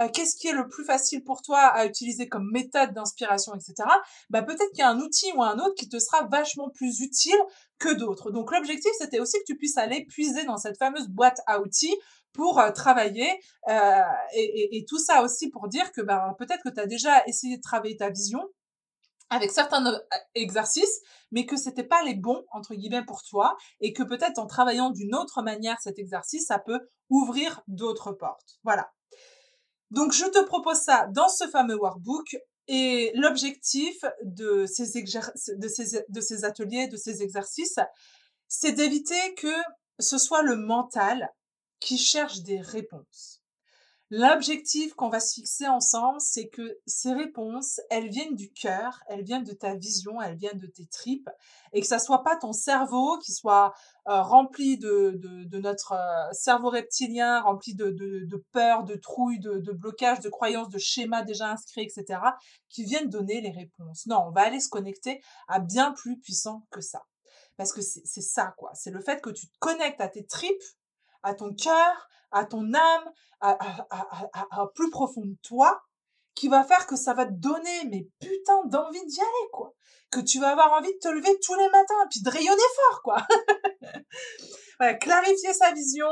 euh, qu'est-ce qui est le plus facile pour toi à utiliser comme méthode d'inspiration, etc. Bah peut-être qu'il y a un outil ou un autre qui te sera vachement plus utile que d'autres. Donc l'objectif c'était aussi que tu puisses aller puiser dans cette fameuse boîte à outils pour euh, travailler et, et, tout ça aussi pour dire que bah, peut-être que tu as déjà essayé de travailler ta vision avec certains euh, exercices, mais que c'était pas les bons entre guillemets pour toi, et que peut-être en travaillant d'une autre manière cet exercice, ça peut ouvrir d'autres portes. Voilà. Donc je te propose ça dans ce fameux workbook. Et l'objectif de ces, de, ces, de ces ateliers, de ces exercices, c'est d'éviter que ce soit le mental qui cherche des réponses. L'objectif qu'on va se fixer ensemble, c'est que ces réponses, elles viennent du cœur, elles viennent de ta vision, elles viennent de tes tripes, et que ça soit pas ton cerveau qui soit euh, rempli de, notre euh, cerveau reptilien, rempli de, de, de peur, de trouille, de, de blocage, de croyances, de schémas déjà inscrits, etc., qui viennent donner les réponses. Non, on va aller se connecter à bien plus puissant que ça. Parce que c'est ça, quoi. C'est le fait que tu te connectes à tes tripes, à ton cœur, à ton âme, à, plus profond de toi, qui va faire que ça va te donner, mais putain, d'envie d'y aller, quoi. Que tu vas avoir envie de te lever tous les matins, puis de rayonner fort, quoi. (laughs) clarifier sa vision,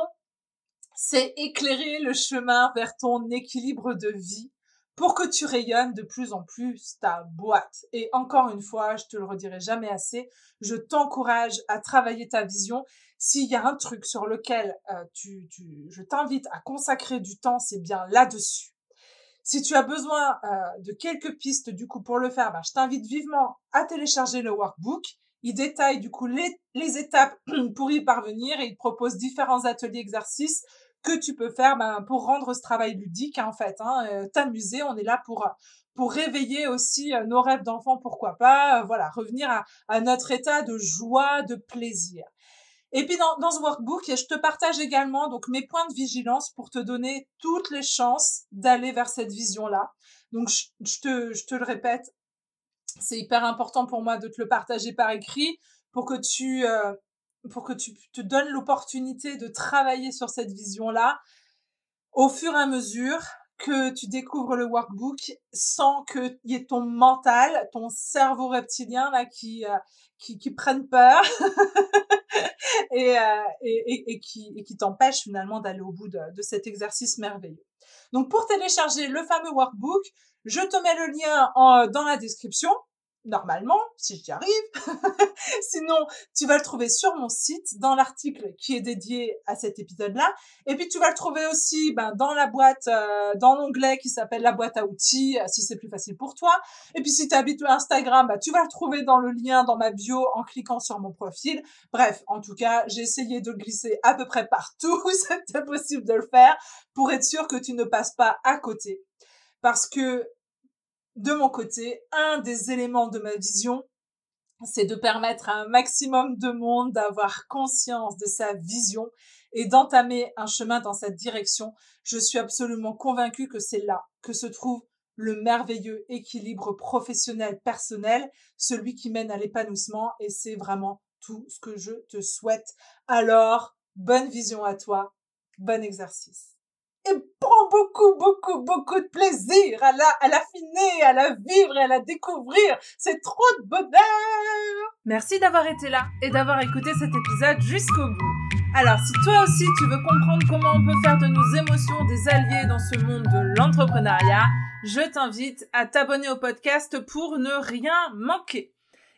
c'est éclairer le chemin vers ton équilibre de vie pour que tu rayonnes de plus en plus ta boîte. Et encore une fois, je te le redirai jamais assez, je t'encourage à travailler ta vision. S'il y a un truc sur lequel euh, tu, tu, je t'invite à consacrer du temps, c'est bien là-dessus. Si tu as besoin euh, de quelques pistes du coup pour le faire, bah, je t'invite vivement à télécharger le workbook. Il détaille du coup les, étapes (clears throat) pour y parvenir et il propose différents ateliers exercices que tu peux faire ben, pour rendre ce travail ludique en fait, hein, euh, t'amuser. On est là pour pour réveiller aussi nos rêves d'enfant, pourquoi pas, voilà, revenir à, notre état de joie, de plaisir. Et puis dans, dans ce workbook, je te partage également donc mes points de vigilance pour te donner toutes les chances d'aller vers cette vision-là. Donc je, te, je te le répète, c'est hyper important pour moi de te le partager par écrit pour que tu pour que tu te donnes l'opportunité de travailler sur cette vision-là au fur et à mesure que tu découvres le workbook sans que y ait ton mental, ton cerveau reptilien là qui euh, qui, qui prenne peur (laughs) et, euh, et, et, qui et qui t'empêche finalement d'aller au bout de, de cet exercice merveilleux. Donc pour télécharger le fameux workbook, je te mets le lien en, dans la description normalement, si j'y arrive. (laughs) Sinon, tu vas le trouver sur mon site, dans l'article qui est dédié à cet épisode-là. Et puis, tu vas le trouver aussi ben, dans la boîte, euh, dans l'onglet qui s'appelle la boîte à outils, euh, si c'est plus facile pour toi. Et puis, si tu habites Instagram, ben, tu vas le trouver dans le lien dans ma bio en cliquant sur mon profil. Bref, en tout cas, j'ai essayé de le glisser à peu près partout où (laughs) c'était possible de le faire pour être sûr que tu ne passes pas à côté. Parce que de mon côté, un des éléments de ma vision, c'est de permettre à un maximum de monde d'avoir conscience de sa vision et d'entamer un chemin dans cette direction. Je suis absolument convaincue que c'est là que se trouve le merveilleux équilibre professionnel personnel, celui qui mène à l'épanouissement et c'est vraiment tout ce que je te souhaite. Alors, bonne vision à toi, bon exercice et prends beaucoup, beaucoup, beaucoup de plaisir à la, à l'affiner, à la vivre et à la découvrir. C'est trop de bonheur! Merci d'avoir été là et d'avoir écouté cet épisode jusqu'au bout. Alors, si toi aussi tu veux comprendre comment on peut faire de nos émotions des alliés dans ce monde de l'entrepreneuriat, je t'invite à t'abonner au podcast pour ne rien manquer.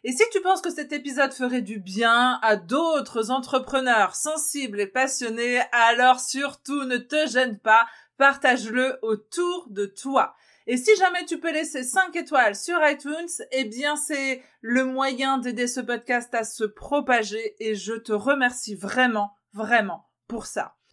Et si tu penses que cet épisode ferait du bien à d'autres entrepreneurs sensibles et passionnés, alors surtout ne te gêne pas, partage-le autour de toi. Et si jamais tu peux laisser 5 étoiles sur iTunes, eh bien c'est le moyen d'aider ce podcast à se propager et je te remercie vraiment, vraiment pour ça.